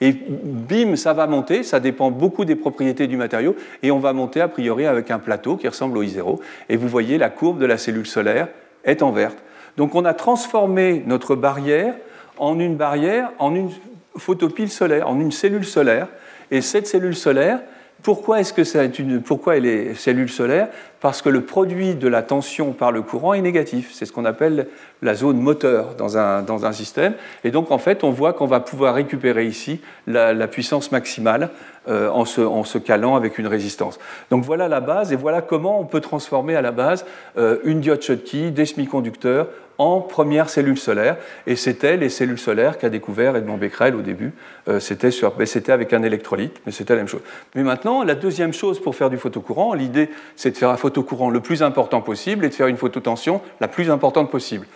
Et bim, ça va monter, ça dépend beaucoup des propriétés du matériau, et on va monter a priori avec un plateau qui ressemble au I0. Et vous voyez, la courbe de la cellule solaire est en verte. Donc on a transformé notre barrière en une barrière, en une photopile solaire, en une cellule solaire. Et cette cellule solaire, pourquoi, est-ce que c'est une, pourquoi elle est cellule solaire? Parce que le produit de la tension par le courant est négatif. C'est ce qu'on appelle la zone moteur dans un, dans un, système. Et donc, en fait, on voit qu'on va pouvoir récupérer ici la, puissance maximale euh, en, se, en, se, calant avec une résistance. Donc, voilà la base et voilà comment on peut transformer à la base euh, une diode Schottky, des semi-conducteurs en première cellule solaire. Et c'était les cellules solaires qu'a découvert Edmond Becquerel au début. Euh, ben, c'était avec un électrolyte, mais c'était la même chose. Mais maintenant, la deuxième chose pour faire du photocourant, l'idée, c'est de faire un photocourant le plus important possible et de faire une phototension la plus importante possible.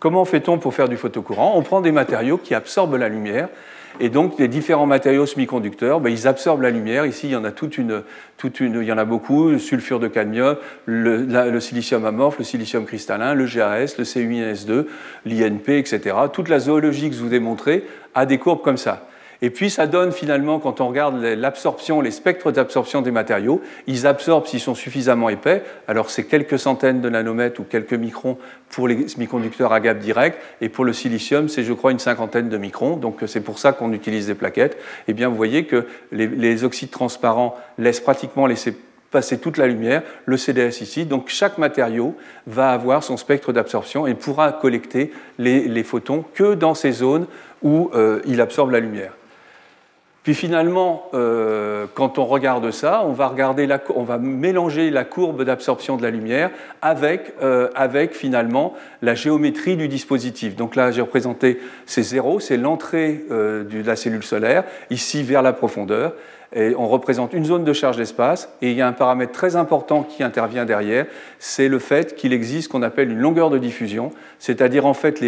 Comment fait-on pour faire du photocourant? On prend des matériaux qui absorbent la lumière. Et donc, les différents matériaux semi-conducteurs, ben, ils absorbent la lumière. Ici, il y en a toute une, toute une, il y en a beaucoup le sulfure de cadmium, le, silicium amorphe, le silicium cristallin, le GAS, le CuINS2, l'INP, etc. Toute la zoologie que je vous ai montrée a des courbes comme ça. Et puis ça donne finalement, quand on regarde l'absorption, les spectres d'absorption des matériaux, ils absorbent s'ils sont suffisamment épais. Alors c'est quelques centaines de nanomètres ou quelques microns pour les semi-conducteurs à gamme direct, et pour le silicium, c'est je crois une cinquantaine de microns. Donc c'est pour ça qu'on utilise des plaquettes. Et eh bien vous voyez que les, oxydes transparents laissent pratiquement laisser passer toute la lumière, le CDS ici. Donc chaque matériau va avoir son spectre d'absorption et pourra collecter les, les, photons que dans ces zones où euh, il absorbe la lumière. Puis finalement, euh, quand on regarde ça, on va, regarder la, on va mélanger la courbe d'absorption de la lumière avec, euh, avec finalement la géométrie du dispositif. Donc là, j'ai représenté ces zéros, c'est l'entrée euh, de la cellule solaire, ici vers la profondeur on représente une zone de charge d'espace, et il y a un paramètre très important qui intervient derrière, c'est le fait qu'il existe ce qu'on appelle une longueur de diffusion, c'est-à-dire en fait,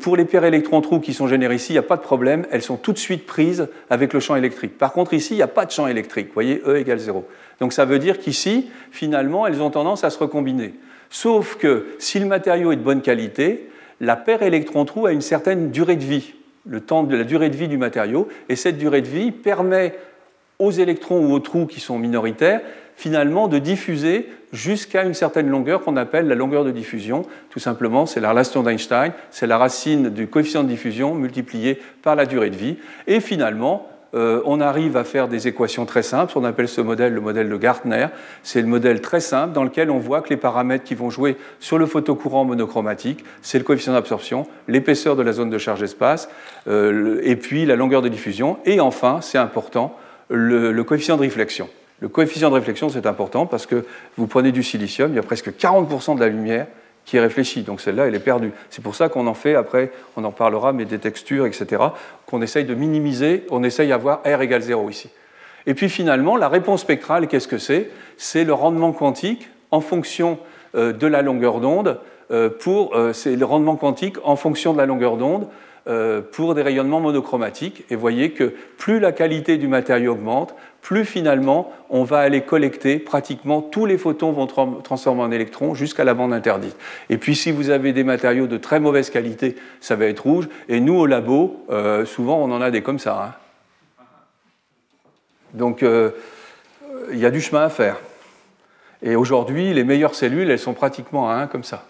pour les paires électrons-trous qui sont générées ici, il n'y a pas de problème, elles sont tout de suite prises avec le champ électrique. Par contre, ici, il n'y a pas de champ électrique, vous voyez, E égale 0. Donc ça veut dire qu'ici, finalement, elles ont tendance à se recombiner. Sauf que si le matériau est de bonne qualité, la paire électron-trou a une certaine durée de vie le temps de la durée de vie du matériau, et cette durée de vie permet aux électrons ou aux trous qui sont minoritaires, finalement, de diffuser jusqu'à une certaine longueur qu'on appelle la longueur de diffusion. Tout simplement, c'est la relation d'Einstein, c'est la racine du coefficient de diffusion multiplié par la durée de vie. Et finalement, euh, on arrive à faire des équations très simples. On appelle ce modèle le modèle de Gartner. C'est le modèle très simple dans lequel on voit que les paramètres qui vont jouer sur le photocourant monochromatique, c'est le coefficient d'absorption, l'épaisseur de la zone de charge espace, euh, et puis la longueur de diffusion. Et enfin, c'est important, le, coefficient de réflexion. Le coefficient de réflexion, c'est important parce que vous prenez du silicium, il y a presque 40% de la lumière qui est réfléchie. Donc celle-là, elle est perdue. C'est pour ça qu'on en fait, après, on en parlera, mais des textures, etc., qu'on essaye de minimiser, on essaye d'avoir R égale 0 ici. Et puis finalement, la réponse spectrale, qu'est-ce que c'est? C'est le rendement quantique en fonction euh, de la longueur d'onde, euh, pour, euh, c'est le rendement quantique en fonction de la longueur d'onde pour des rayonnements monochromatiques. Et voyez que plus la qualité du matériau augmente, plus finalement on va aller collecter pratiquement tous les photons vont transformer en électrons jusqu'à la bande interdite. Et puis si vous avez des matériaux de très mauvaise qualité, ça va être rouge. Et nous au labo, euh, souvent on en a des comme ça. Hein. Donc euh, il y a du chemin à faire. Et aujourd'hui, les meilleures cellules, elles sont pratiquement à 1 comme ça.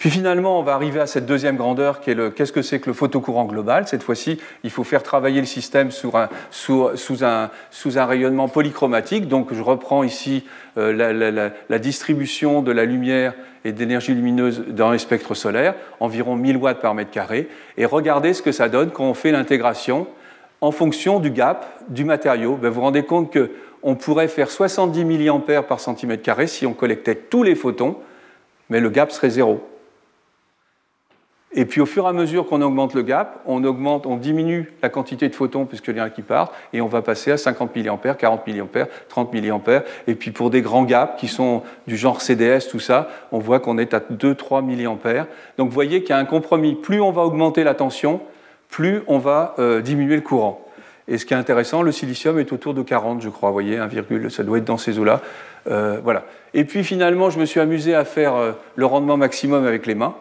Puis finalement, on va arriver à cette deuxième grandeur qui est le qu'est-ce que c'est que le photocourant global? Cette fois-ci, il faut faire travailler le système sous un, sous, un, sous un rayonnement polychromatique. Donc je reprends ici euh, la, la, la, distribution de la lumière et d'énergie lumineuse dans les spectres solaires, environ 1000 watts par mètre carré. Et regardez ce que ça donne quand on fait l'intégration en fonction du gap du matériau. Ben, vous vous rendez compte qu'on pourrait faire 70 mA par centimètre carré si on collectait tous les photons, mais le gap serait zéro. Et puis au fur et à mesure qu'on augmente le gap, on, augmente, on diminue la quantité de photons puisqu'il y en a qui partent, et on va passer à 50 mA, 40 mA, 30 mA. Et puis pour des grands gaps qui sont du genre CDS, tout ça, on voit qu'on est à 2-3 mA. Donc vous voyez qu'il y a un compromis. Plus on va augmenter la tension, plus on va euh, diminuer le courant. Et ce qui est intéressant, le silicium est autour de 40, je crois, vous voyez, 1, ça doit être dans ces eaux-là. Euh, voilà. Et puis finalement, je me suis amusé à faire euh, le rendement maximum avec les mains.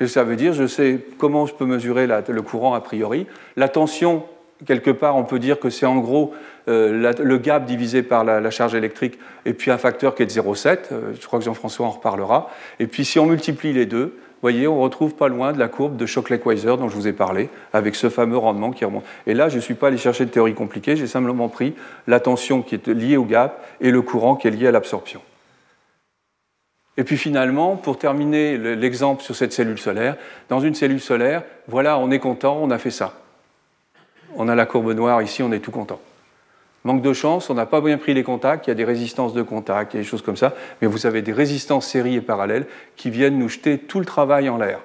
Que ça veut dire Je sais comment je peux mesurer le courant a priori. La tension, quelque part, on peut dire que c'est en gros euh, le gap divisé par la, charge électrique et puis un facteur qui est de 0,7. Euh, je crois que Jean-François en reparlera. Et puis si on multiplie les deux, vous voyez, on retrouve pas loin de la courbe de Shockley-Weiser dont je vous ai parlé, avec ce fameux rendement qui remonte. Et là, je ne suis pas allé chercher de théorie compliquée, j'ai simplement pris la tension qui est liée au gap et le courant qui est lié à l'absorption. Et puis finalement, pour terminer l'exemple sur cette cellule solaire, dans une cellule solaire, voilà, on est content, on a fait ça. On a la courbe noire ici, on est tout content. Manque de chance, on n'a pas bien pris les contacts, il y a des résistances de contact, il y a des choses comme ça, mais vous avez des résistances séries et parallèles qui viennent nous jeter tout le travail en l'air.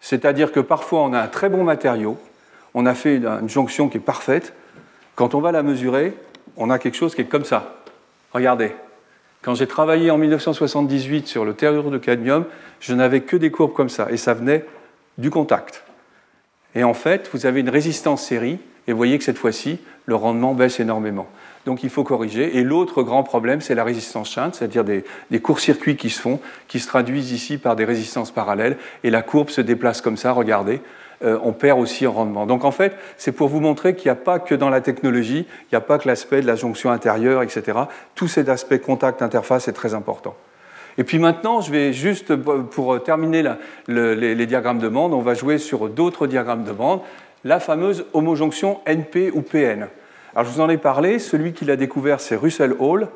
C'est-à-dire que parfois on a un très bon matériau, on a fait une jonction qui est parfaite, quand on va la mesurer, on a quelque chose qui est comme ça. Regardez, Quand j'ai travaillé en 1978 sur le tellure de cadmium, je n'avais que des courbes comme ça, et ça venait du contact. Et en fait, vous avez une résistance série, et vous voyez que cette fois-ci, le rendement baisse énormément. Donc il faut corriger. Et l'autre grand problème, c'est la résistance shunt, c'est-à-dire des, courts-circuits qui se font, qui se traduisent ici par des résistances parallèles, et la courbe se déplace comme ça, regardez, euh, on perd aussi en rendement. Donc en fait, c'est pour vous montrer qu'il n'y a pas que dans la technologie, il n'y a pas que l'aspect de la jonction intérieure, etc. Tout cet aspect contact-interface est très important. Et puis maintenant, je vais juste, pour terminer les, diagrammes de bande, on va jouer sur d'autres diagrammes de bande, la fameuse homojonction NP ou PN. Alors je vous en ai parlé, celui qui l'a découvert, c'est Russell Hall,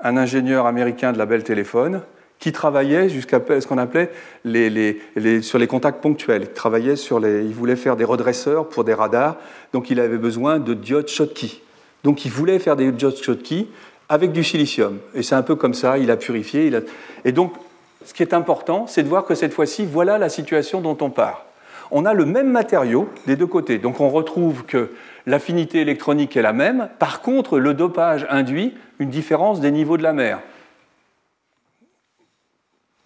un ingénieur américain de la Bell Telephone, qui travaillait jusqu'à ce qu'on appelait sur les contacts ponctuels. Il, travaillait sur les, il voulait faire des redresseurs pour des radars, donc il avait besoin de diodes Schottky. Donc il voulait faire des diodes Schottky avec du silicium. Et c'est un peu comme ça, il a purifié. Et donc, ce qui est important, c'est de voir que cette fois-ci, voilà la situation dont on part. On a le même matériau des deux côtés. Donc on retrouve que l'affinité électronique est la même. Par contre, le dopage induit une différence des niveaux de la mer.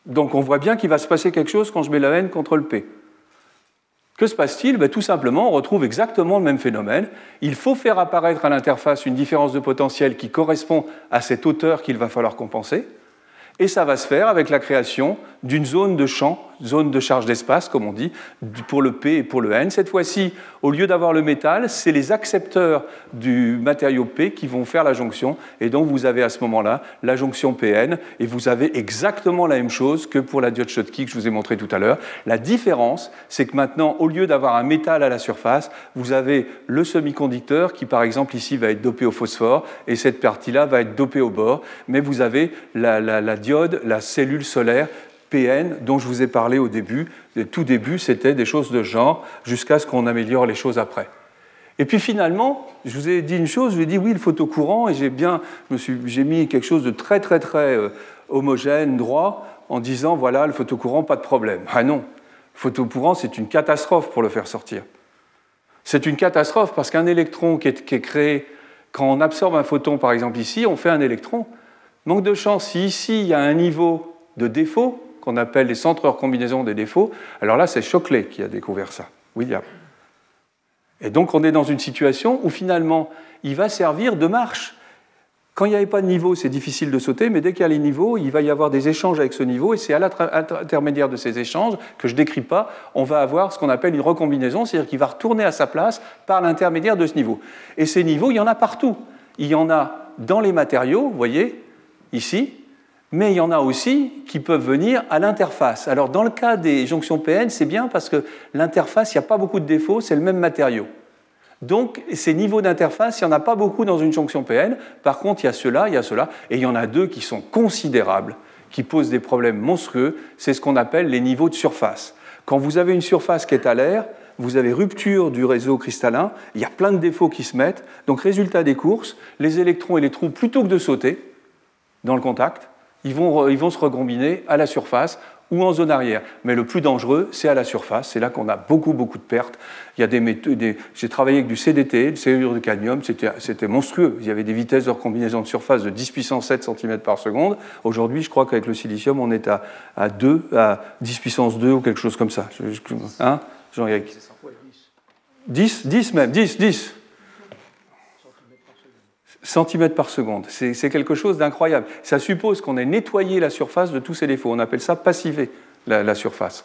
Donc on voit bien qu'il va se passer quelque chose quand je mets la N contre le P. Que se passe-t-il? Ben, Tout simplement, on retrouve exactement le même phénomène. Il faut faire apparaître à l'interface une différence de potentiel qui correspond à cette hauteur qu'il va falloir compenser. Et ça va se faire avec la création d'une zone de champ, zone de charge d'espace, comme on dit, pour le P et pour le N. Cette fois-ci, au lieu d'avoir le métal, c'est les accepteurs du matériau P qui vont faire la jonction. Et donc, vous avez à ce moment-là la jonction PN, et vous avez exactement la même chose que pour la diode Schottky que je vous ai montré tout à l'heure. La différence, c'est que maintenant, au lieu d'avoir un métal à la surface, vous avez le semi-conducteur qui, par exemple, ici, va être dopé au phosphore, et cette partie-là va être dopée au bord. Mais vous avez la, la diode la cellule solaire PN dont je vous ai parlé au début. Le tout début, c'était des choses de genre jusqu'à ce qu'on améliore les choses après. Et puis finalement, je vous ai dit une chose, je vous ai dit oui, le photocourant, et j'ai bien, j'ai mis quelque chose de très très très euh, homogène, droit, en disant voilà, le photocourant, pas de problème. Ah non, le photocourant, c'est une catastrophe pour le faire sortir. C'est une catastrophe parce qu'un électron qui est, qui est créé, quand on absorbe un photon, par exemple ici, on fait un électron, Manque de chance, si ici il y a un niveau de défaut, qu'on appelle les centreurs combinaisons des défauts, alors là c'est Shockley qui a découvert ça, William. Et donc on est dans une situation où finalement il va servir de marche. Quand il n'y avait pas de niveau, c'est difficile de sauter, mais dès qu'il y a les niveaux, il va y avoir des échanges avec ce niveau, et c'est à l'intermédiaire de ces échanges, que je ne décris pas, on va avoir ce qu'on appelle une recombinaison, c'est-à-dire qu'il va retourner à sa place par l'intermédiaire de ce niveau. Et ces niveaux, il y en a partout. Il y en a dans les matériaux, vous voyez, ici, mais il y en a aussi qui peuvent venir à l'interface. Alors dans le cas des jonctions PN, c'est bien parce que l'interface, il n'y a pas beaucoup de défauts, c'est le même matériau. Donc ces niveaux d'interface, il n'y en a pas beaucoup dans une jonction PN. Par contre, il y a cela, il y a cela, et il y en a deux qui sont considérables, qui posent des problèmes monstrueux. C'est ce qu'on appelle les niveaux de surface. Quand vous avez une surface qui est à l'air, vous avez rupture du réseau cristallin, il y a plein de défauts qui se mettent. Donc résultat des courses, les électrons et les trous, plutôt que de sauter, dans le contact, ils vont, ils vont se recombiner à la surface ou en zone arrière. Mais le plus dangereux, c'est à la surface. C'est là qu'on a beaucoup, beaucoup de pertes. Il y a des, des J'ai travaillé avec du CDT, du cellulure de cadmium, c'était monstrueux. Il y avait des vitesses de recombinaison de surface de 10 puissance 7 cm par seconde. Aujourd'hui, je crois qu'avec le silicium, on est à, à 2, à 10 puissance 2 ou quelque chose comme ça. Hein Jean-Éric? 10, 10 même, 10, 10 centimètres par seconde. C'est quelque chose d'incroyable. Ça suppose qu'on ait nettoyé la surface de tous ces défauts. On appelle ça passiver la, surface.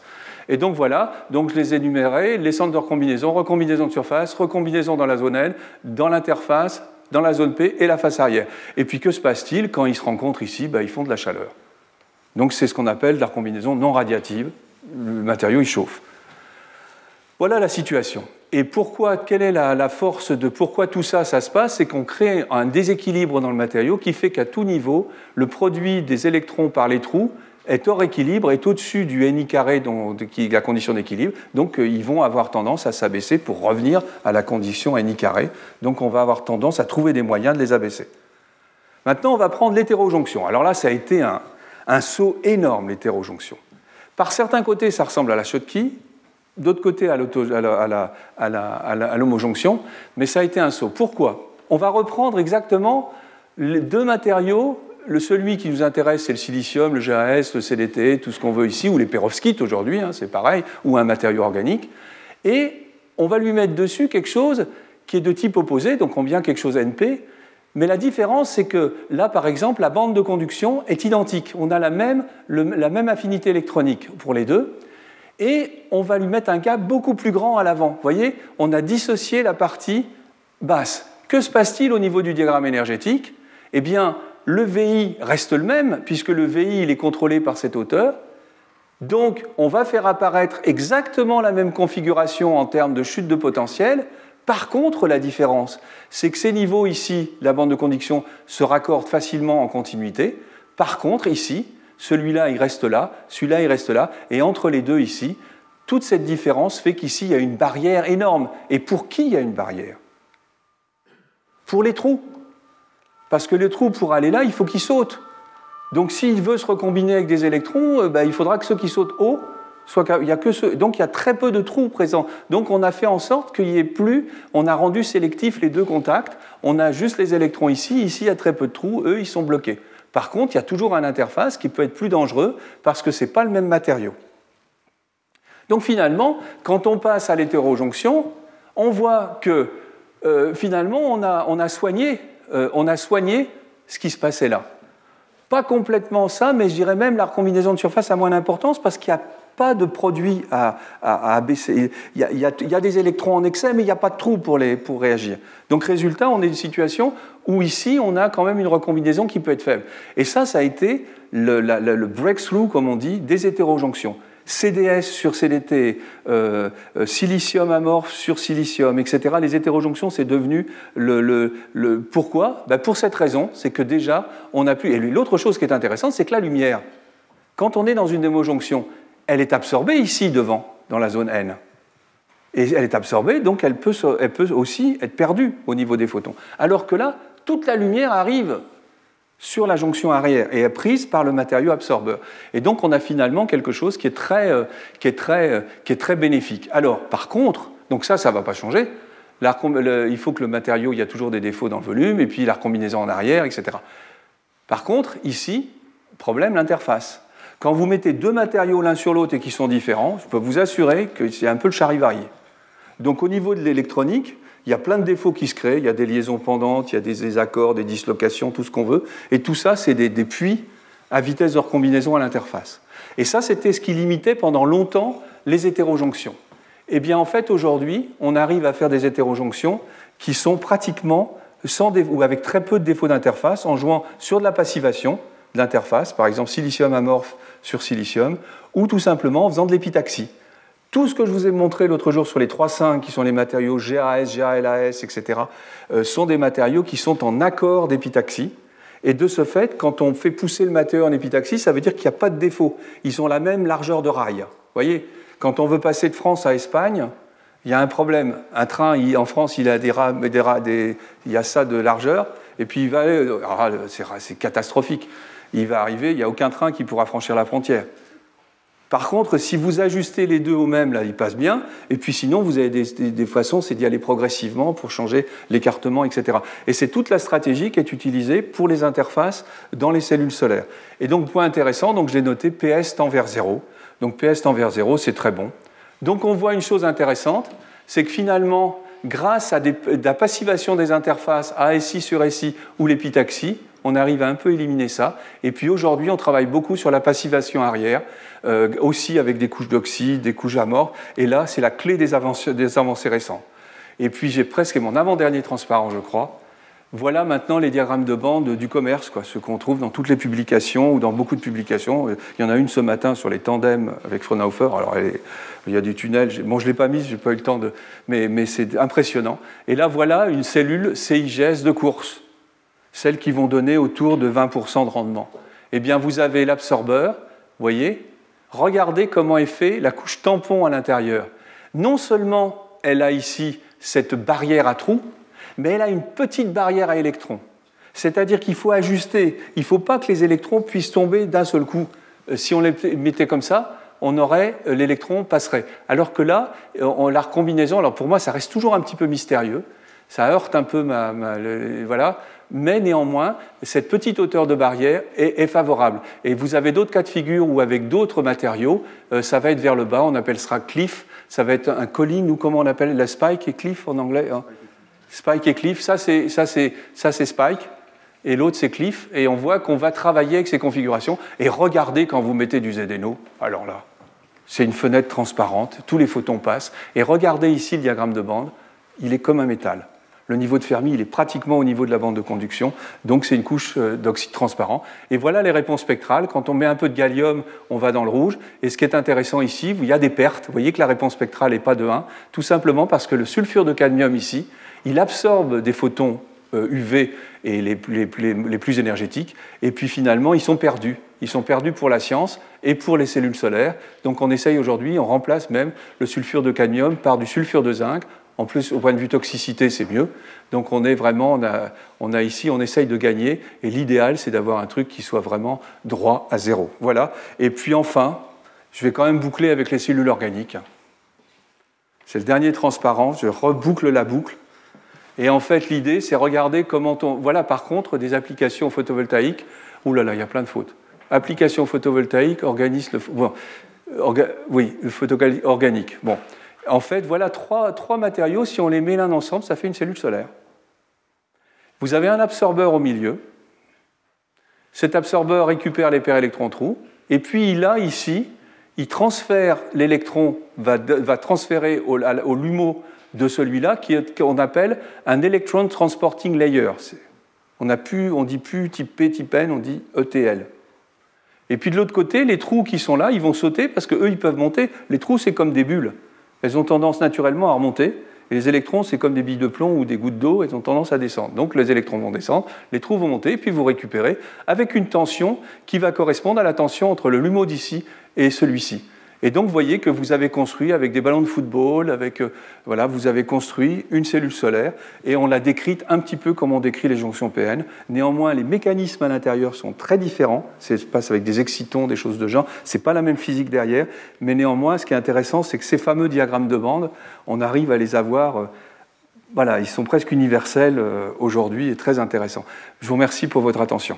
Et donc voilà, donc je les ai énumérés, les centres de recombinaison, recombinaison de surface, recombinaison dans la zone N, dans l'interface, dans la zone P et la face arrière. Et puis que se passe-t-il quand ils se rencontrent ici? Ben, Ils font de la chaleur. Donc c'est ce qu'on appelle la recombinaison non radiative. Le matériau, il chauffe. Voilà la situation. Et pourquoi, quelle est la, force de pourquoi tout ça, ça se passe? C'est qu'on crée un déséquilibre dans le matériau qui fait qu'à tout niveau, le produit des électrons par les trous est hors équilibre, est au-dessus du ni carré, qui est la condition d'équilibre. Donc euh, ils vont avoir tendance à s'abaisser pour revenir à la condition ni carré. Donc on va avoir tendance à trouver des moyens de les abaisser. Maintenant, on va prendre l'hétérojonction. Alors là, ça a été un, un saut énorme, l'hétérojonction. Par certains côtés, ça ressemble à la Schottky, d'autre côté à l'homojonction, mais ça a été un saut. Pourquoi? On va reprendre exactement les deux matériaux le, celui qui nous intéresse, c'est le silicium, le GAS, le CDT, tout ce qu'on veut ici, ou les perovskites aujourd'hui, hein, c'est pareil, ou un matériau organique. Et on va lui mettre dessus quelque chose qui est de type opposé, donc on vient quelque chose NP, mais la différence, c'est que là, par exemple, la bande de conduction est identique. On a la même, la même affinité électronique pour les deux. Et on va lui mettre un gap beaucoup plus grand à l'avant. Vous voyez, on a dissocié la partie basse. Que se passe-t-il au niveau du diagramme énergétique? Eh bien, le VI reste le même, puisque le VI il est contrôlé par cette hauteur. Donc, on va faire apparaître exactement la même configuration en termes de chute de potentiel, par contre, la différence, c'est que ces niveaux ici, la bande de conduction, se raccordent facilement en continuité. Par contre, ici, celui-là, il reste là, celui-là, il reste là, et entre les deux ici, toute cette différence fait qu'ici, il y a une barrière énorme. Et pour qui il y a une barrière? Pour les trous. Parce que les trous, pour aller là, il faut qu'ils sautent. Donc s'il veut se recombiner avec des électrons, euh, bah, il faudra que ceux qui sautent haut il y a que donc il y a très peu de trous présents. Donc on a fait en sorte qu'il n'y ait plus, on a rendu sélectif les deux contacts, on a juste les électrons ici, ici il y a très peu de trous, eux ils sont bloqués. Par contre, il y a toujours un interface qui peut être plus dangereux parce que ce n'est pas le même matériau. Donc finalement, quand on passe à l'hétérojonction, on voit que euh, finalement on a, soigné, euh, on a soigné ce qui se passait là. Pas complètement ça, mais je dirais même la recombinaison de surface a moins d'importance parce qu'il y a pas de produit à, abaisser. Il y, a, des électrons en excès, mais il n'y a pas de trou pour, les, pour réagir. Donc, résultat, on est une situation où ici, on a quand même une recombinaison qui peut être faible. Et ça, ça a été le, le breakthrough, comme on dit, des hétérojonctions. CDS sur CDT, euh, euh, silicium amorphe sur silicium, etc. Les hétérojonctions, c'est devenu le, le, Pourquoi? Ben Pour cette raison, c'est que déjà, on a pu... Et l'autre chose qui est intéressante, c'est que la lumière, quand on est dans une hémojonction, elle est absorbée ici devant, dans la zone N. Et elle est absorbée, donc elle peut, aussi être perdue au niveau des photons. Alors que là, toute la lumière arrive sur la jonction arrière et est prise par le matériau absorbeur. Et donc on a finalement quelque chose qui est très, euh, qui est très, euh, qui est très bénéfique. Alors par contre, donc ça, ça ne va pas changer. il faut que le matériau, il y a toujours des défauts dans le volume, et puis la recombinaison en arrière, etc. Par contre, ici, problème, l'interface. Quand vous mettez deux matériaux l'un sur l'autre et qui sont différents, je peux vous assurer que c'est un peu le charivari. Donc au niveau de l'électronique, il y a plein de défauts qui se créent, il y a des liaisons pendantes, il y a des désaccords, des dislocations, tout ce qu'on veut, et tout ça, c'est des, puits à vitesse de recombinaison à l'interface. Et ça, c'était ce qui limitait pendant longtemps les hétérojonctions. Eh bien, en fait, aujourd'hui, on arrive à faire des hétérojonctions qui sont pratiquement sans ou avec très peu de défauts d'interface en jouant sur de la passivation, d'interface, par exemple silicium amorphe sur silicium, ou tout simplement en faisant de l'épitaxie. Tout ce que je vous ai montré l'autre jour sur les 3,5, qui sont les matériaux GAS, GALAS, etc., euh, sont des matériaux qui sont en accord d'épitaxie. Et de ce fait, quand on fait pousser le matériau en épitaxie, ça veut dire qu'il n'y a pas de défaut. Ils ont la même largeur de rail. Vous voyez, quand on veut passer de France à Espagne, il y a un problème. Un train, en France, il a, des, il y a ça de largeur, et puis il va ah, c'est catastrophique il va arriver, il n'y a aucun train qui pourra franchir la frontière. Par contre, si vous ajustez les deux au même, là, il passe bien. Et puis sinon, vous avez des, façons, c'est d'y aller progressivement pour changer l'écartement, etc. Et c'est toute la stratégie qui est utilisée pour les interfaces dans les cellules solaires. Et donc, point intéressant, donc j'ai noté PS tend vers zéro. Donc PS tend vers zéro, c'est très bon. Donc on voit une chose intéressante, c'est que finalement, grâce à la passivation des interfaces ASI sur SI ou l'épitaxie, on arrive à un peu éliminer ça. Et puis aujourd'hui, on travaille beaucoup sur la passivation arrière, euh, aussi avec des couches d'oxyde, des couches amorphes. Et là, c'est la clé des avancées, récentes. Et puis j'ai presque mon avant-dernier transparent, je crois. Voilà maintenant les diagrammes de bande du commerce, quoi, ce qu'on trouve dans toutes les publications ou dans beaucoup de publications. Il y en a une ce matin sur les tandems avec Fraunhofer. Alors il y a du tunnel. Bon, je ne l'ai pas mise, je n'ai pas eu le temps de. Mais, mais c'est impressionnant. Et là, voilà une cellule CIGS de course celles qui vont donner autour de 20% de rendement. Eh bien, vous avez l'absorbeur, voyez, regardez comment est fait la couche tampon à l'intérieur. Non seulement elle a ici cette barrière à trous, mais elle a une petite barrière à électrons. C'est-à-dire qu'il faut ajuster. Il ne faut pas que les électrons puissent tomber d'un seul coup. Euh, si on les mettait comme ça, on aurait euh, l'électron passerait. Alors que là, euh, la recombinaison, alors pour moi, ça reste toujours un petit peu mystérieux Ça heurte un peu ma, voilà, mais néanmoins, cette petite hauteur de barrière est, favorable. Et vous avez d'autres cas de figure où avec d'autres matériaux, euh, ça va être vers le bas, on appelle ça cliff, ça va être un colline ou comment on appelle la spike et cliff en anglais hein? Spike et cliff, ça c'est spike et l'autre c'est cliff, et on voit qu'on va travailler avec ces configurations. Et regardez quand vous mettez du ZNO, alors là, c'est une fenêtre transparente, tous les photons passent, et regardez ici le diagramme de bande, il est comme un métal. Le niveau de Fermi, il est pratiquement au niveau de la bande de conduction, donc c'est une couche euh, d'oxyde transparent. Et voilà les réponses spectrales. Quand on met un peu de gallium, on va dans le rouge. Et ce qui est intéressant ici, il y a des pertes. Vous voyez que la réponse spectrale n'est pas de 1, tout simplement parce que le sulfure de cadmium ici, il absorbe des photons UV euh, et les, plus énergétiques, et puis finalement, ils sont perdus. Ils sont perdus pour la science et pour les cellules solaires. Donc on essaye aujourd'hui, on remplace même le sulfure de cadmium par du sulfure de zinc. En plus, au point de vue toxicité, c'est mieux. Donc on est vraiment, on a, ici, on essaye de gagner, et l'idéal, c'est d'avoir un truc qui soit vraiment droit à zéro. Voilà. Et puis enfin, je vais quand même boucler avec les cellules organiques. C'est le dernier transparent, je reboucle la boucle. Et en fait, l'idée, c'est regarder comment on. Voilà, par contre, des applications photovoltaïques. Ouh là là, il y a plein de fautes. Applications photovoltaïques, organisme. Bon, Oui, organique. Bon. En fait, voilà trois, matériaux. Si on les met l'un ensemble, ça fait une cellule solaire. Vous avez un absorbeur au milieu. Cet absorbeur récupère les paires électrons-trous. Et puis, il a ici, il transfère l'électron, va, transférer au, au LUMO de celui-là qu'on appelle un Electron Transporting Layer. On a pu, on dit plus type P, type N, on dit ETL. Et puis de l'autre côté, les trous qui sont là, ils vont sauter parce qu'eux, ils peuvent monter. Les trous, c'est comme des bulles. Elles ont tendance naturellement à remonter. Et les électrons, c'est comme des billes de plomb ou des gouttes d'eau, elles ont tendance à descendre. Donc les électrons vont descendre, les trous vont monter, puis vous récupérez avec une tension qui va correspondre à la tension entre le LUMO d'ici et celui-ci. Et donc, vous voyez que vous avez construit avec des ballons de football, avec, euh, voilà, vous avez construit une cellule solaire, et on l'a décrite un petit peu comme on décrit les jonctions PN. Néanmoins, les mécanismes à l'intérieur sont très différents. Ça se passe avec des excitons, des choses de genre. C'est pas la même physique derrière, mais néanmoins, ce qui est intéressant, c'est que ces fameux diagrammes de bande, on arrive à les avoir. Euh, voilà, ils sont presque universels euh, aujourd'hui et très intéressants. Je vous remercie pour votre attention.